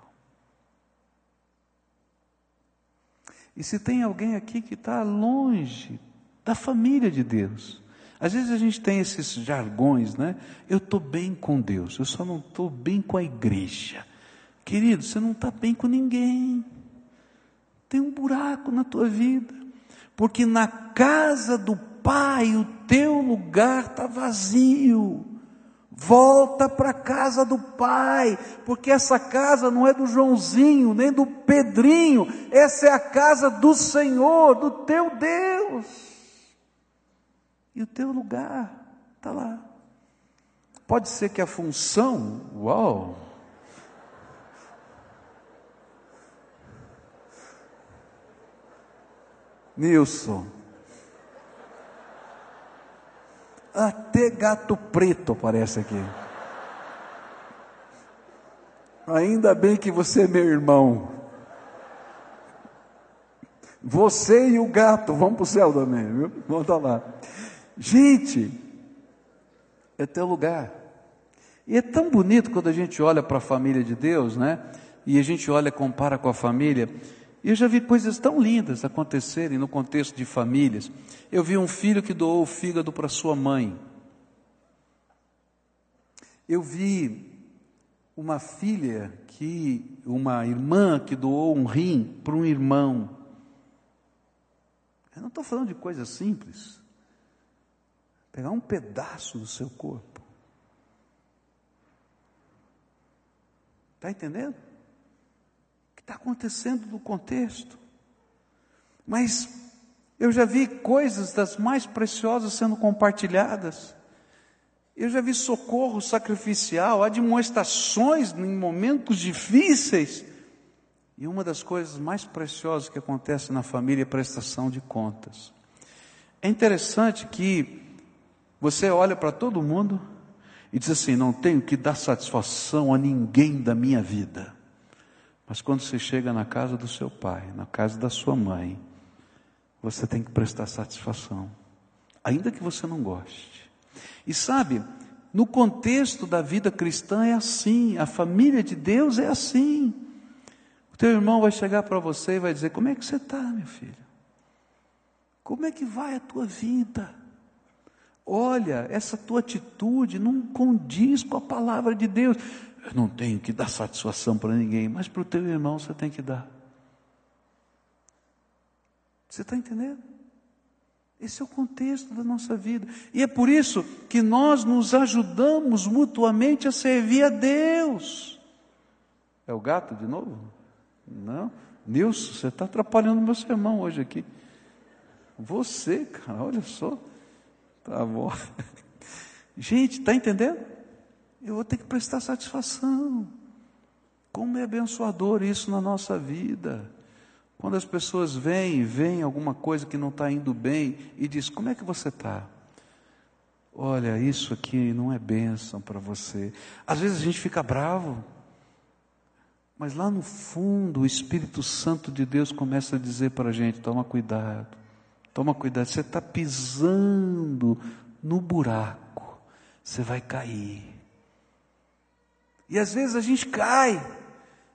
E se tem alguém aqui que está longe da família de Deus, às vezes a gente tem esses jargões, né? Eu estou bem com Deus, eu só não estou bem com a igreja. Querido, você não está bem com ninguém. Tem um buraco na tua vida, porque na casa do Pai o teu lugar está vazio. Volta para a casa do Pai, porque essa casa não é do Joãozinho, nem do Pedrinho, essa é a casa do Senhor, do teu Deus. E o teu lugar está lá. Pode ser que a função, uau, Nilson, Até gato preto aparece aqui. Ainda bem que você é meu irmão. Você e o gato vão para o céu também, viu? Volta lá. Gente, é teu lugar. E é tão bonito quando a gente olha para a família de Deus, né? E a gente olha, compara com a família. E eu já vi coisas tão lindas acontecerem no contexto de famílias. Eu vi um filho que doou o fígado para sua mãe. Eu vi uma filha que, uma irmã que doou um rim para um irmão. Eu não estou falando de coisas simples. Pegar um pedaço do seu corpo. Está entendendo? está acontecendo no contexto. Mas eu já vi coisas das mais preciosas sendo compartilhadas. Eu já vi socorro sacrificial, admoestações em momentos difíceis. E uma das coisas mais preciosas que acontece na família é prestação de contas. É interessante que você olha para todo mundo e diz assim: não tenho que dar satisfação a ninguém da minha vida. Mas quando você chega na casa do seu pai, na casa da sua mãe, você tem que prestar satisfação, ainda que você não goste. E sabe, no contexto da vida cristã é assim, a família de Deus é assim. O teu irmão vai chegar para você e vai dizer: Como é que você está, meu filho? Como é que vai a tua vida? Olha, essa tua atitude não condiz com a palavra de Deus. Eu não tenho que dar satisfação para ninguém, mas para o teu irmão você tem que dar. Você está entendendo? Esse é o contexto da nossa vida. E é por isso que nós nos ajudamos mutuamente a servir a Deus. É o gato de novo? Não. Nilson, você está atrapalhando meu sermão hoje aqui. Você, cara, olha só. Tá bom. Gente, está entendendo? eu vou ter que prestar satisfação. Como é abençoador isso na nossa vida. Quando as pessoas vêm, veem alguma coisa que não está indo bem e diz: Como é que você está? Olha, isso aqui não é bênção para você. Às vezes a gente fica bravo, mas lá no fundo o Espírito Santo de Deus começa a dizer para a gente: toma cuidado, toma cuidado, você está pisando no buraco, você vai cair. E às vezes a gente cai,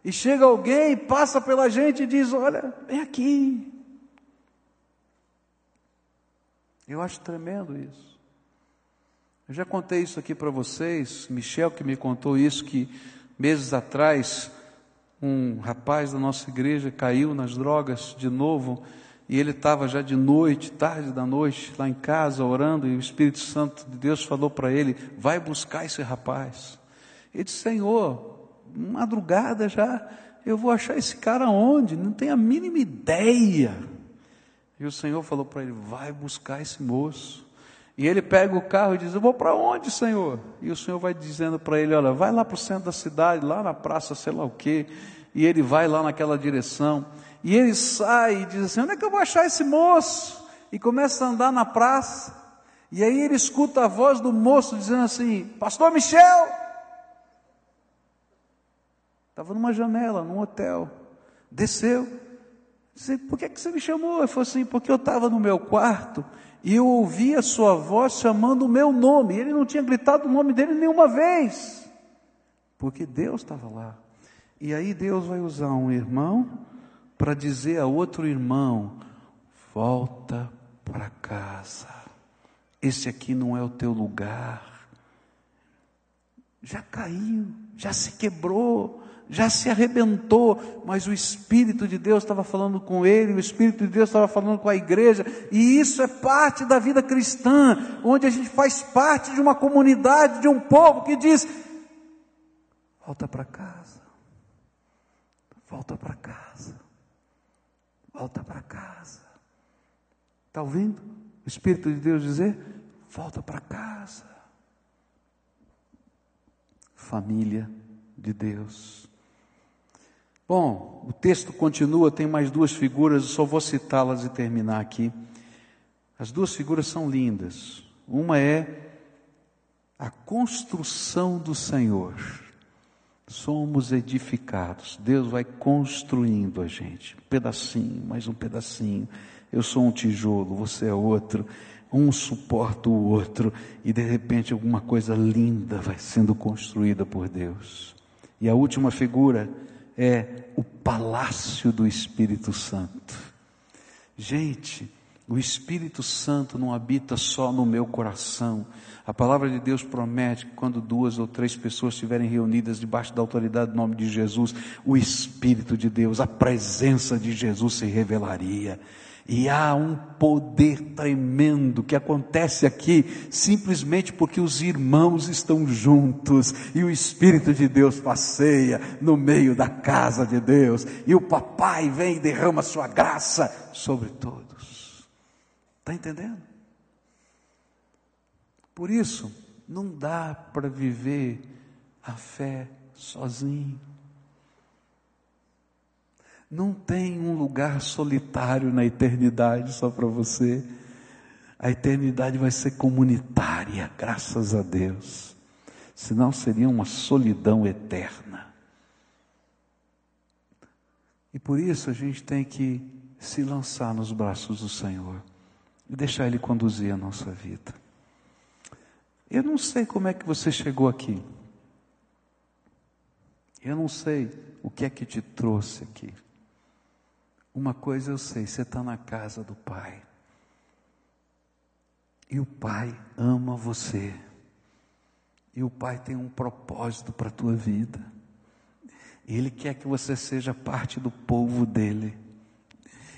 e chega alguém, passa pela gente e diz: Olha, vem aqui. Eu acho tremendo isso. Eu já contei isso aqui para vocês, Michel que me contou isso, que meses atrás um rapaz da nossa igreja caiu nas drogas de novo, e ele estava já de noite, tarde da noite, lá em casa orando, e o Espírito Santo de Deus falou para ele: vai buscar esse rapaz. Ele disse: Senhor, madrugada já, eu vou achar esse cara onde? Não tenho a mínima ideia. E o Senhor falou para ele: Vai buscar esse moço. E ele pega o carro e diz: Eu vou para onde, Senhor? E o Senhor vai dizendo para ele: Olha, vai lá para o centro da cidade, lá na praça, sei lá o quê. E ele vai lá naquela direção. E ele sai e diz assim: Onde é que eu vou achar esse moço? E começa a andar na praça. E aí ele escuta a voz do moço dizendo assim: Pastor Michel, Estava numa janela, num hotel. Desceu. Disse, por que, que você me chamou? Ele falou assim, porque eu estava no meu quarto e eu ouvi a sua voz chamando o meu nome. Ele não tinha gritado o nome dele nenhuma vez. Porque Deus estava lá. E aí Deus vai usar um irmão para dizer a outro irmão: volta para casa. Esse aqui não é o teu lugar. Já caiu, já se quebrou, já se arrebentou, mas o Espírito de Deus estava falando com ele, o Espírito de Deus estava falando com a igreja, e isso é parte da vida cristã, onde a gente faz parte de uma comunidade, de um povo que diz: volta para casa, volta para casa, volta para casa. Está ouvindo o Espírito de Deus dizer? Volta para casa. Família de Deus. Bom, o texto continua, tem mais duas figuras, eu só vou citá-las e terminar aqui. As duas figuras são lindas. Uma é a construção do Senhor. Somos edificados. Deus vai construindo a gente, um pedacinho, mais um pedacinho. Eu sou um tijolo, você é outro. Um suporta o outro e de repente alguma coisa linda vai sendo construída por Deus. E a última figura é o palácio do Espírito Santo. Gente, o Espírito Santo não habita só no meu coração. A palavra de Deus promete que quando duas ou três pessoas estiverem reunidas debaixo da autoridade do nome de Jesus, o Espírito de Deus, a presença de Jesus se revelaria. E há um poder tremendo que acontece aqui simplesmente porque os irmãos estão juntos e o Espírito de Deus passeia no meio da casa de Deus e o papai vem e derrama sua graça sobre todos. Está entendendo? Por isso, não dá para viver a fé sozinho. Não tem um lugar solitário na eternidade só para você. A eternidade vai ser comunitária, graças a Deus. Senão seria uma solidão eterna. E por isso a gente tem que se lançar nos braços do Senhor e deixar Ele conduzir a nossa vida. Eu não sei como é que você chegou aqui. Eu não sei o que é que te trouxe aqui. Uma coisa eu sei, você está na casa do Pai. E o Pai ama você. E o Pai tem um propósito para a tua vida. Ele quer que você seja parte do povo dele.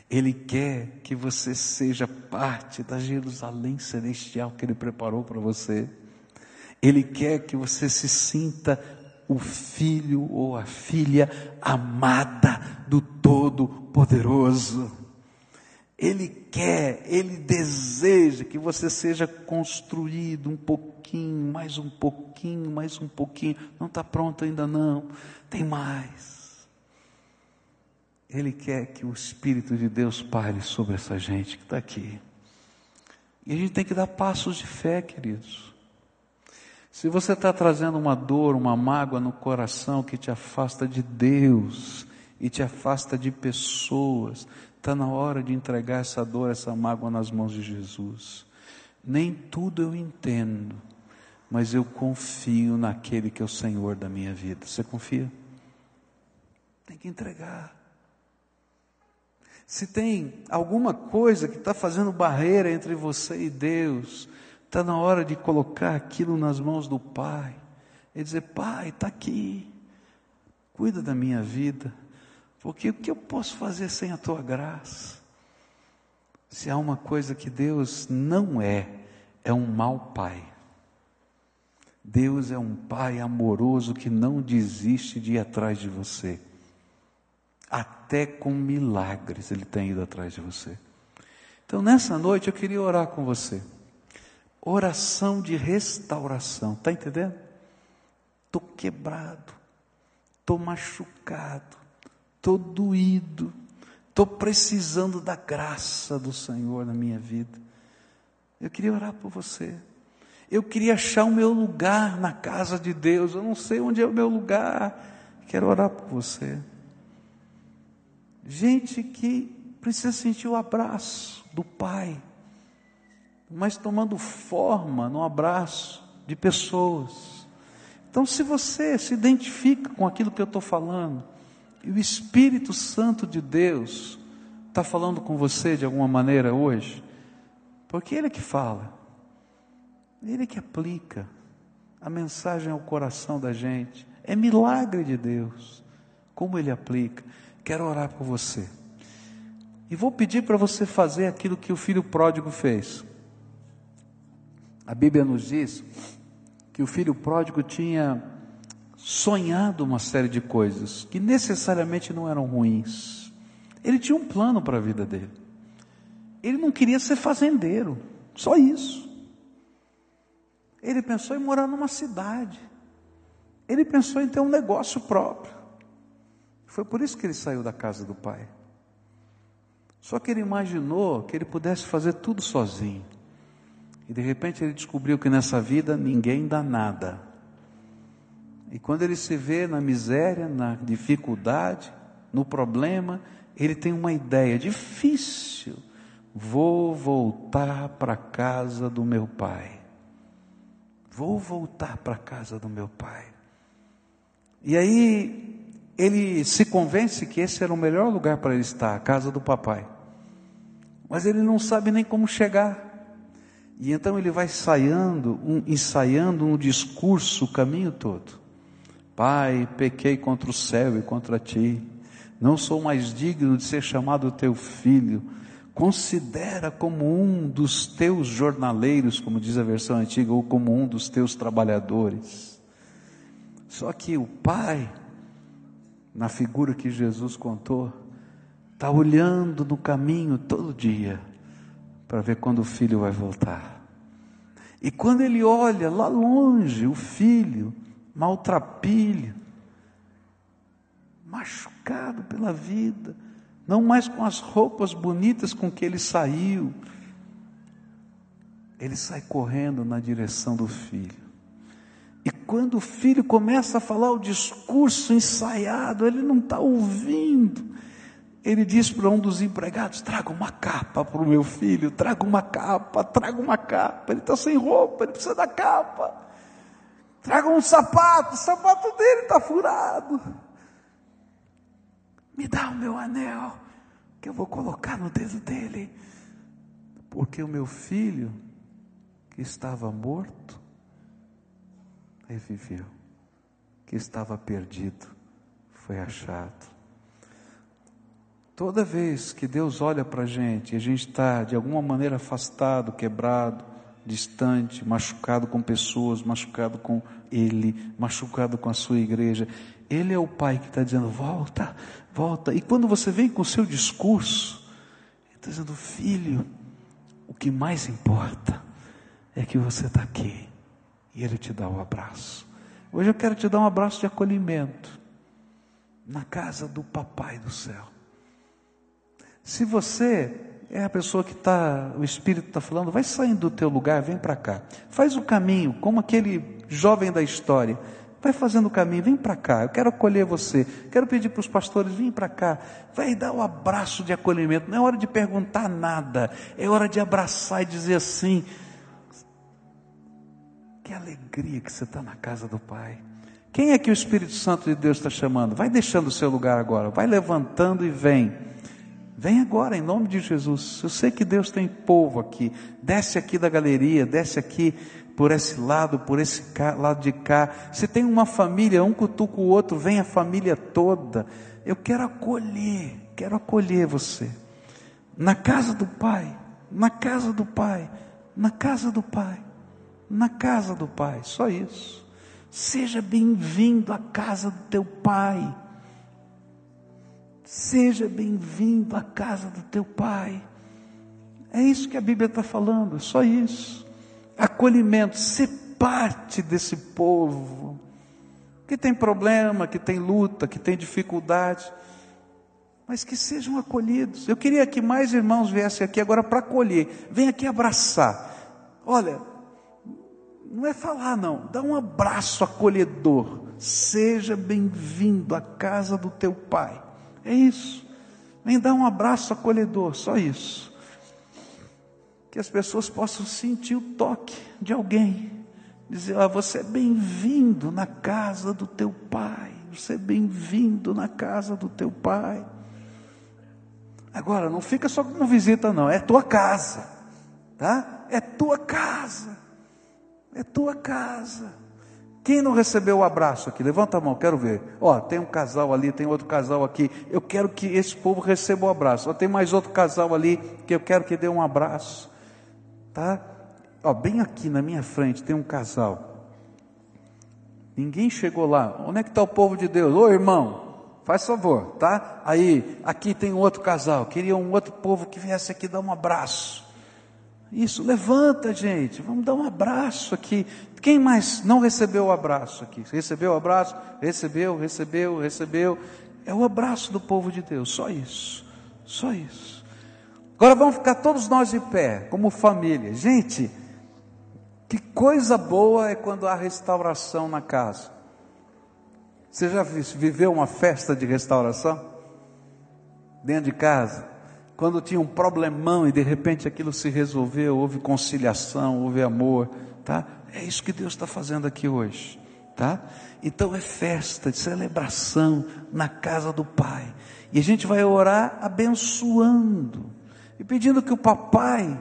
Ele quer que você seja parte da Jerusalém celestial que ele preparou para você. Ele quer que você se sinta o filho ou a filha amada do Todo-Poderoso. Ele quer, ele deseja que você seja construído um pouquinho, mais um pouquinho, mais um pouquinho. Não está pronto ainda não, tem mais. Ele quer que o Espírito de Deus pare sobre essa gente que está aqui. E a gente tem que dar passos de fé, queridos. Se você está trazendo uma dor, uma mágoa no coração que te afasta de Deus e te afasta de pessoas, está na hora de entregar essa dor, essa mágoa nas mãos de Jesus. Nem tudo eu entendo, mas eu confio naquele que é o Senhor da minha vida. Você confia? Tem que entregar. Se tem alguma coisa que está fazendo barreira entre você e Deus, Está na hora de colocar aquilo nas mãos do Pai e dizer: Pai, está aqui, cuida da minha vida, porque o que eu posso fazer sem a tua graça? Se há uma coisa que Deus não é, é um mau Pai. Deus é um Pai amoroso que não desiste de ir atrás de você. Até com milagres Ele tem ido atrás de você. Então, nessa noite, eu queria orar com você. Oração de restauração, está entendendo? Estou quebrado, estou machucado, estou doído, estou precisando da graça do Senhor na minha vida. Eu queria orar por você. Eu queria achar o meu lugar na casa de Deus. Eu não sei onde é o meu lugar. Quero orar por você. Gente que precisa sentir o abraço do Pai mas tomando forma no abraço de pessoas. Então, se você se identifica com aquilo que eu estou falando, e o Espírito Santo de Deus está falando com você de alguma maneira hoje, porque Ele é que fala, Ele é que aplica a mensagem ao coração da gente, é milagre de Deus, como ele aplica. Quero orar por você. E vou pedir para você fazer aquilo que o filho pródigo fez. A Bíblia nos diz que o filho pródigo tinha sonhado uma série de coisas que necessariamente não eram ruins. Ele tinha um plano para a vida dele. Ele não queria ser fazendeiro, só isso. Ele pensou em morar numa cidade. Ele pensou em ter um negócio próprio. Foi por isso que ele saiu da casa do pai. Só que ele imaginou que ele pudesse fazer tudo sozinho. E de repente ele descobriu que nessa vida ninguém dá nada. E quando ele se vê na miséria, na dificuldade, no problema, ele tem uma ideia difícil. Vou voltar para a casa do meu pai. Vou voltar para a casa do meu pai. E aí ele se convence que esse era o melhor lugar para ele estar, a casa do papai. Mas ele não sabe nem como chegar. E então ele vai ensaiando, um, ensaiando um discurso o caminho todo. Pai, pequei contra o céu e contra ti. Não sou mais digno de ser chamado teu filho considera como um dos teus jornaleiros, como diz a versão antiga, ou como um dos teus trabalhadores. Só que o pai, na figura que Jesus contou, está olhando no caminho todo dia para ver quando o filho vai voltar. E quando ele olha lá longe, o filho, maltrapilho, machucado pela vida, não mais com as roupas bonitas com que ele saiu. Ele sai correndo na direção do filho. E quando o filho começa a falar o discurso ensaiado, ele não está ouvindo. Ele diz para um dos empregados: traga uma capa para o meu filho, traga uma capa, traga uma capa. Ele está sem roupa, ele precisa da capa. Traga um sapato, o sapato dele está furado. Me dá o meu anel, que eu vou colocar no dedo dele, porque o meu filho, que estava morto, reviveu, que estava perdido, foi achado. Toda vez que Deus olha para a gente e a gente está de alguma maneira afastado, quebrado, distante, machucado com pessoas, machucado com Ele, machucado com a sua igreja, Ele é o Pai que está dizendo: volta, volta. E quando você vem com o seu discurso, Ele está dizendo: filho, o que mais importa é que você está aqui e Ele te dá o um abraço. Hoje eu quero te dar um abraço de acolhimento na casa do Papai do céu. Se você é a pessoa que está, o Espírito está falando, vai saindo do teu lugar, vem para cá. Faz o caminho, como aquele jovem da história. Vai fazendo o caminho, vem para cá. Eu quero acolher você. Quero pedir para os pastores, vem para cá. Vai dar o um abraço de acolhimento. Não é hora de perguntar nada. É hora de abraçar e dizer assim: Que alegria que você está na casa do Pai. Quem é que o Espírito Santo de Deus está chamando? Vai deixando o seu lugar agora. Vai levantando e vem. Vem agora, em nome de Jesus. Eu sei que Deus tem povo aqui. Desce aqui da galeria, desce aqui por esse lado, por esse lado de cá. Se tem uma família, um cutuca o outro, vem a família toda. Eu quero acolher, quero acolher você. Na casa do Pai, na casa do Pai, na casa do Pai, na casa do Pai, só isso. Seja bem-vindo à casa do teu Pai. Seja bem-vindo à casa do teu pai. É isso que a Bíblia está falando, só isso. Acolhimento, ser parte desse povo que tem problema, que tem luta, que tem dificuldade, mas que sejam acolhidos. Eu queria que mais irmãos viessem aqui agora para acolher. Vem aqui abraçar. Olha, não é falar não, dá um abraço acolhedor. Seja bem-vindo à casa do teu pai. É isso. Vem dar um abraço acolhedor, só isso. Que as pessoas possam sentir o toque de alguém. Dizer, ah, você é bem-vindo na casa do teu pai. Você é bem-vindo na casa do teu pai. Agora, não fica só como visita, não. É tua casa. Tá? É tua casa. É tua casa. Quem não recebeu o abraço aqui? Levanta a mão, quero ver. Ó, tem um casal ali, tem outro casal aqui. Eu quero que esse povo receba o abraço. Ó, tem mais outro casal ali que eu quero que dê um abraço. Tá? Ó, bem aqui na minha frente tem um casal. Ninguém chegou lá. Onde é que está o povo de Deus? Ô irmão, faz favor, tá? Aí, aqui tem outro casal. Queria um outro povo que viesse aqui dar um abraço. Isso, levanta, gente. Vamos dar um abraço aqui. Quem mais não recebeu o abraço aqui? Recebeu o abraço? Recebeu, recebeu, recebeu. É o abraço do povo de Deus, só isso. Só isso. Agora vamos ficar todos nós de pé, como família. Gente, que coisa boa é quando há restauração na casa. Você já viveu uma festa de restauração? Dentro de casa? Quando tinha um problemão e de repente aquilo se resolveu, houve conciliação, houve amor, tá? É isso que Deus está fazendo aqui hoje, tá? Então é festa de celebração na casa do Pai. E a gente vai orar abençoando e pedindo que o Papai,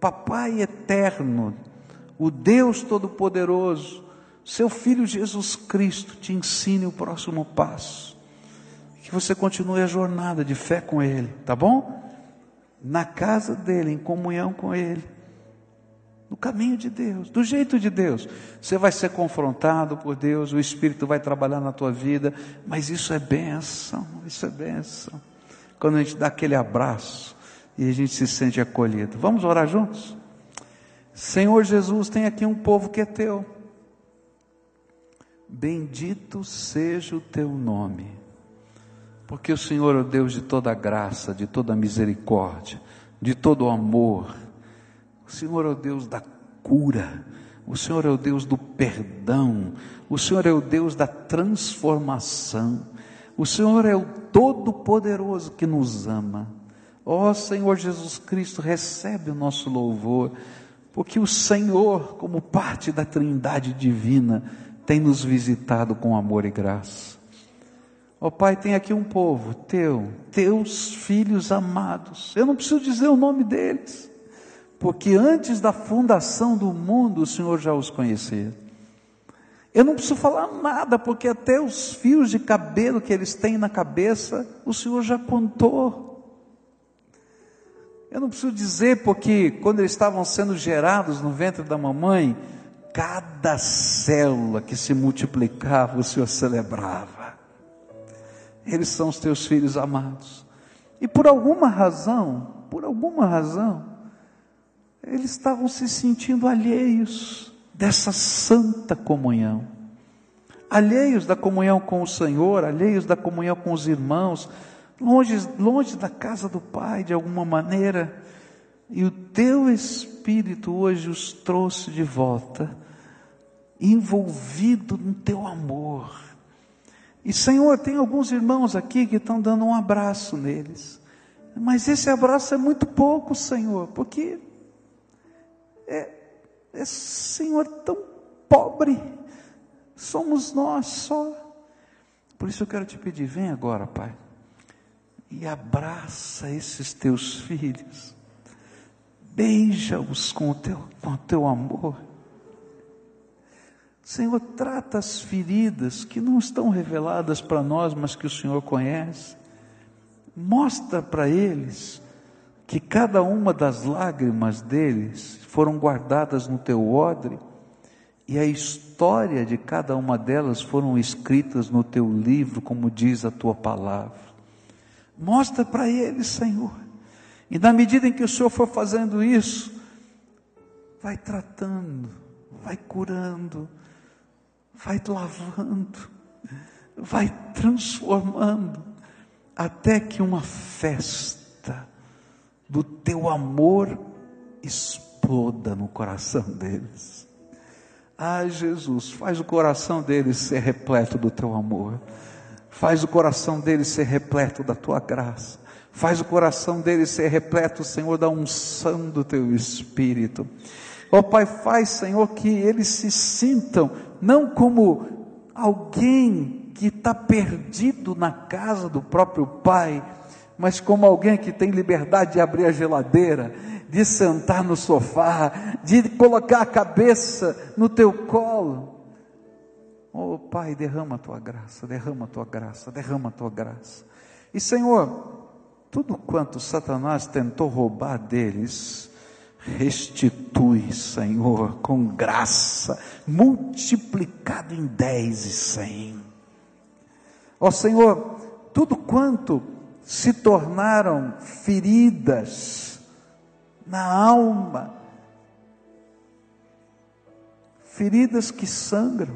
Papai eterno, o Deus Todo-Poderoso, seu Filho Jesus Cristo, te ensine o próximo passo. Que você continue a jornada de fé com Ele, tá bom? Na casa dele, em comunhão com Ele no caminho de Deus, do jeito de Deus. Você vai ser confrontado por Deus, o Espírito vai trabalhar na tua vida, mas isso é bênção, isso é bênção. Quando a gente dá aquele abraço e a gente se sente acolhido. Vamos orar juntos? Senhor Jesus, tem aqui um povo que é teu. Bendito seja o teu nome, porque o Senhor é o Deus de toda graça, de toda misericórdia, de todo amor o Senhor é o Deus da cura, o Senhor é o Deus do perdão, o Senhor é o Deus da transformação, o Senhor é o Todo-Poderoso que nos ama. Ó oh, Senhor Jesus Cristo, recebe o nosso louvor, porque o Senhor, como parte da Trindade divina, tem nos visitado com amor e graça. Ó oh, Pai, tem aqui um povo teu, teus filhos amados. Eu não preciso dizer o nome deles porque antes da fundação do mundo o Senhor já os conhecia. Eu não preciso falar nada, porque até os fios de cabelo que eles têm na cabeça, o Senhor já contou. Eu não preciso dizer, porque quando eles estavam sendo gerados no ventre da mamãe, cada célula que se multiplicava, o Senhor celebrava. Eles são os teus filhos amados. E por alguma razão, por alguma razão, eles estavam se sentindo alheios dessa santa comunhão, alheios da comunhão com o Senhor, alheios da comunhão com os irmãos, longe, longe da casa do Pai de alguma maneira, e o teu Espírito hoje os trouxe de volta, envolvido no teu amor. E Senhor, tem alguns irmãos aqui que estão dando um abraço neles, mas esse abraço é muito pouco, Senhor, porque é, é Senhor tão pobre, somos nós só. Por isso eu quero te pedir, vem agora, Pai, e abraça esses teus filhos, beija-os com o teu, com o teu amor. Senhor, trata as feridas que não estão reveladas para nós, mas que o Senhor conhece. Mostra para eles que cada uma das lágrimas deles foram guardadas no teu odre e a história de cada uma delas foram escritas no teu livro, como diz a tua palavra. Mostra para eles, Senhor. E na medida em que o Senhor for fazendo isso, vai tratando, vai curando, vai lavando, vai transformando, até que uma festa do teu amor exploda no coração deles. Ah, Jesus, faz o coração deles ser repleto do teu amor. Faz o coração deles ser repleto da tua graça. Faz o coração deles ser repleto, Senhor, da unção do teu espírito. Ó oh, Pai, faz, Senhor, que eles se sintam não como alguém que está perdido na casa do próprio Pai, mas como alguém que tem liberdade de abrir a geladeira, de sentar no sofá, de colocar a cabeça no teu colo. Oh Pai, derrama a tua graça, derrama a tua graça, derrama a tua graça. E Senhor, tudo quanto Satanás tentou roubar deles, restitui, Senhor, com graça, multiplicado em dez e cem. Ó Senhor, tudo quanto se tornaram feridas na alma, feridas que sangram,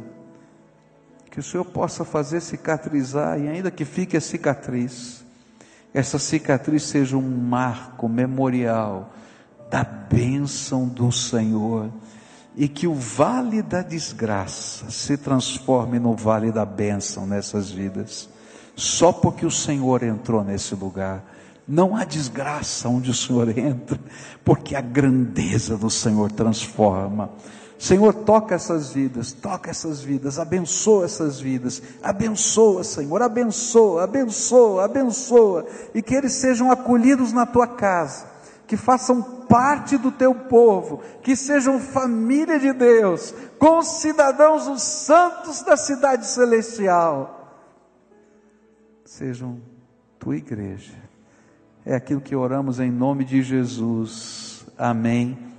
que o Senhor possa fazer cicatrizar e ainda que fique a cicatriz, essa cicatriz seja um marco memorial da bênção do Senhor e que o vale da desgraça se transforme no vale da bênção nessas vidas, só porque o Senhor entrou nesse lugar. Não há desgraça onde o Senhor entra, porque a grandeza do Senhor transforma. Senhor, toca essas vidas, toca essas vidas, abençoa essas vidas, abençoa, Senhor, abençoa, abençoa, abençoa, e que eles sejam acolhidos na tua casa, que façam parte do teu povo, que sejam família de Deus, concidadãos os santos da cidade celestial, sejam tua igreja. É aquilo que oramos em nome de Jesus. Amém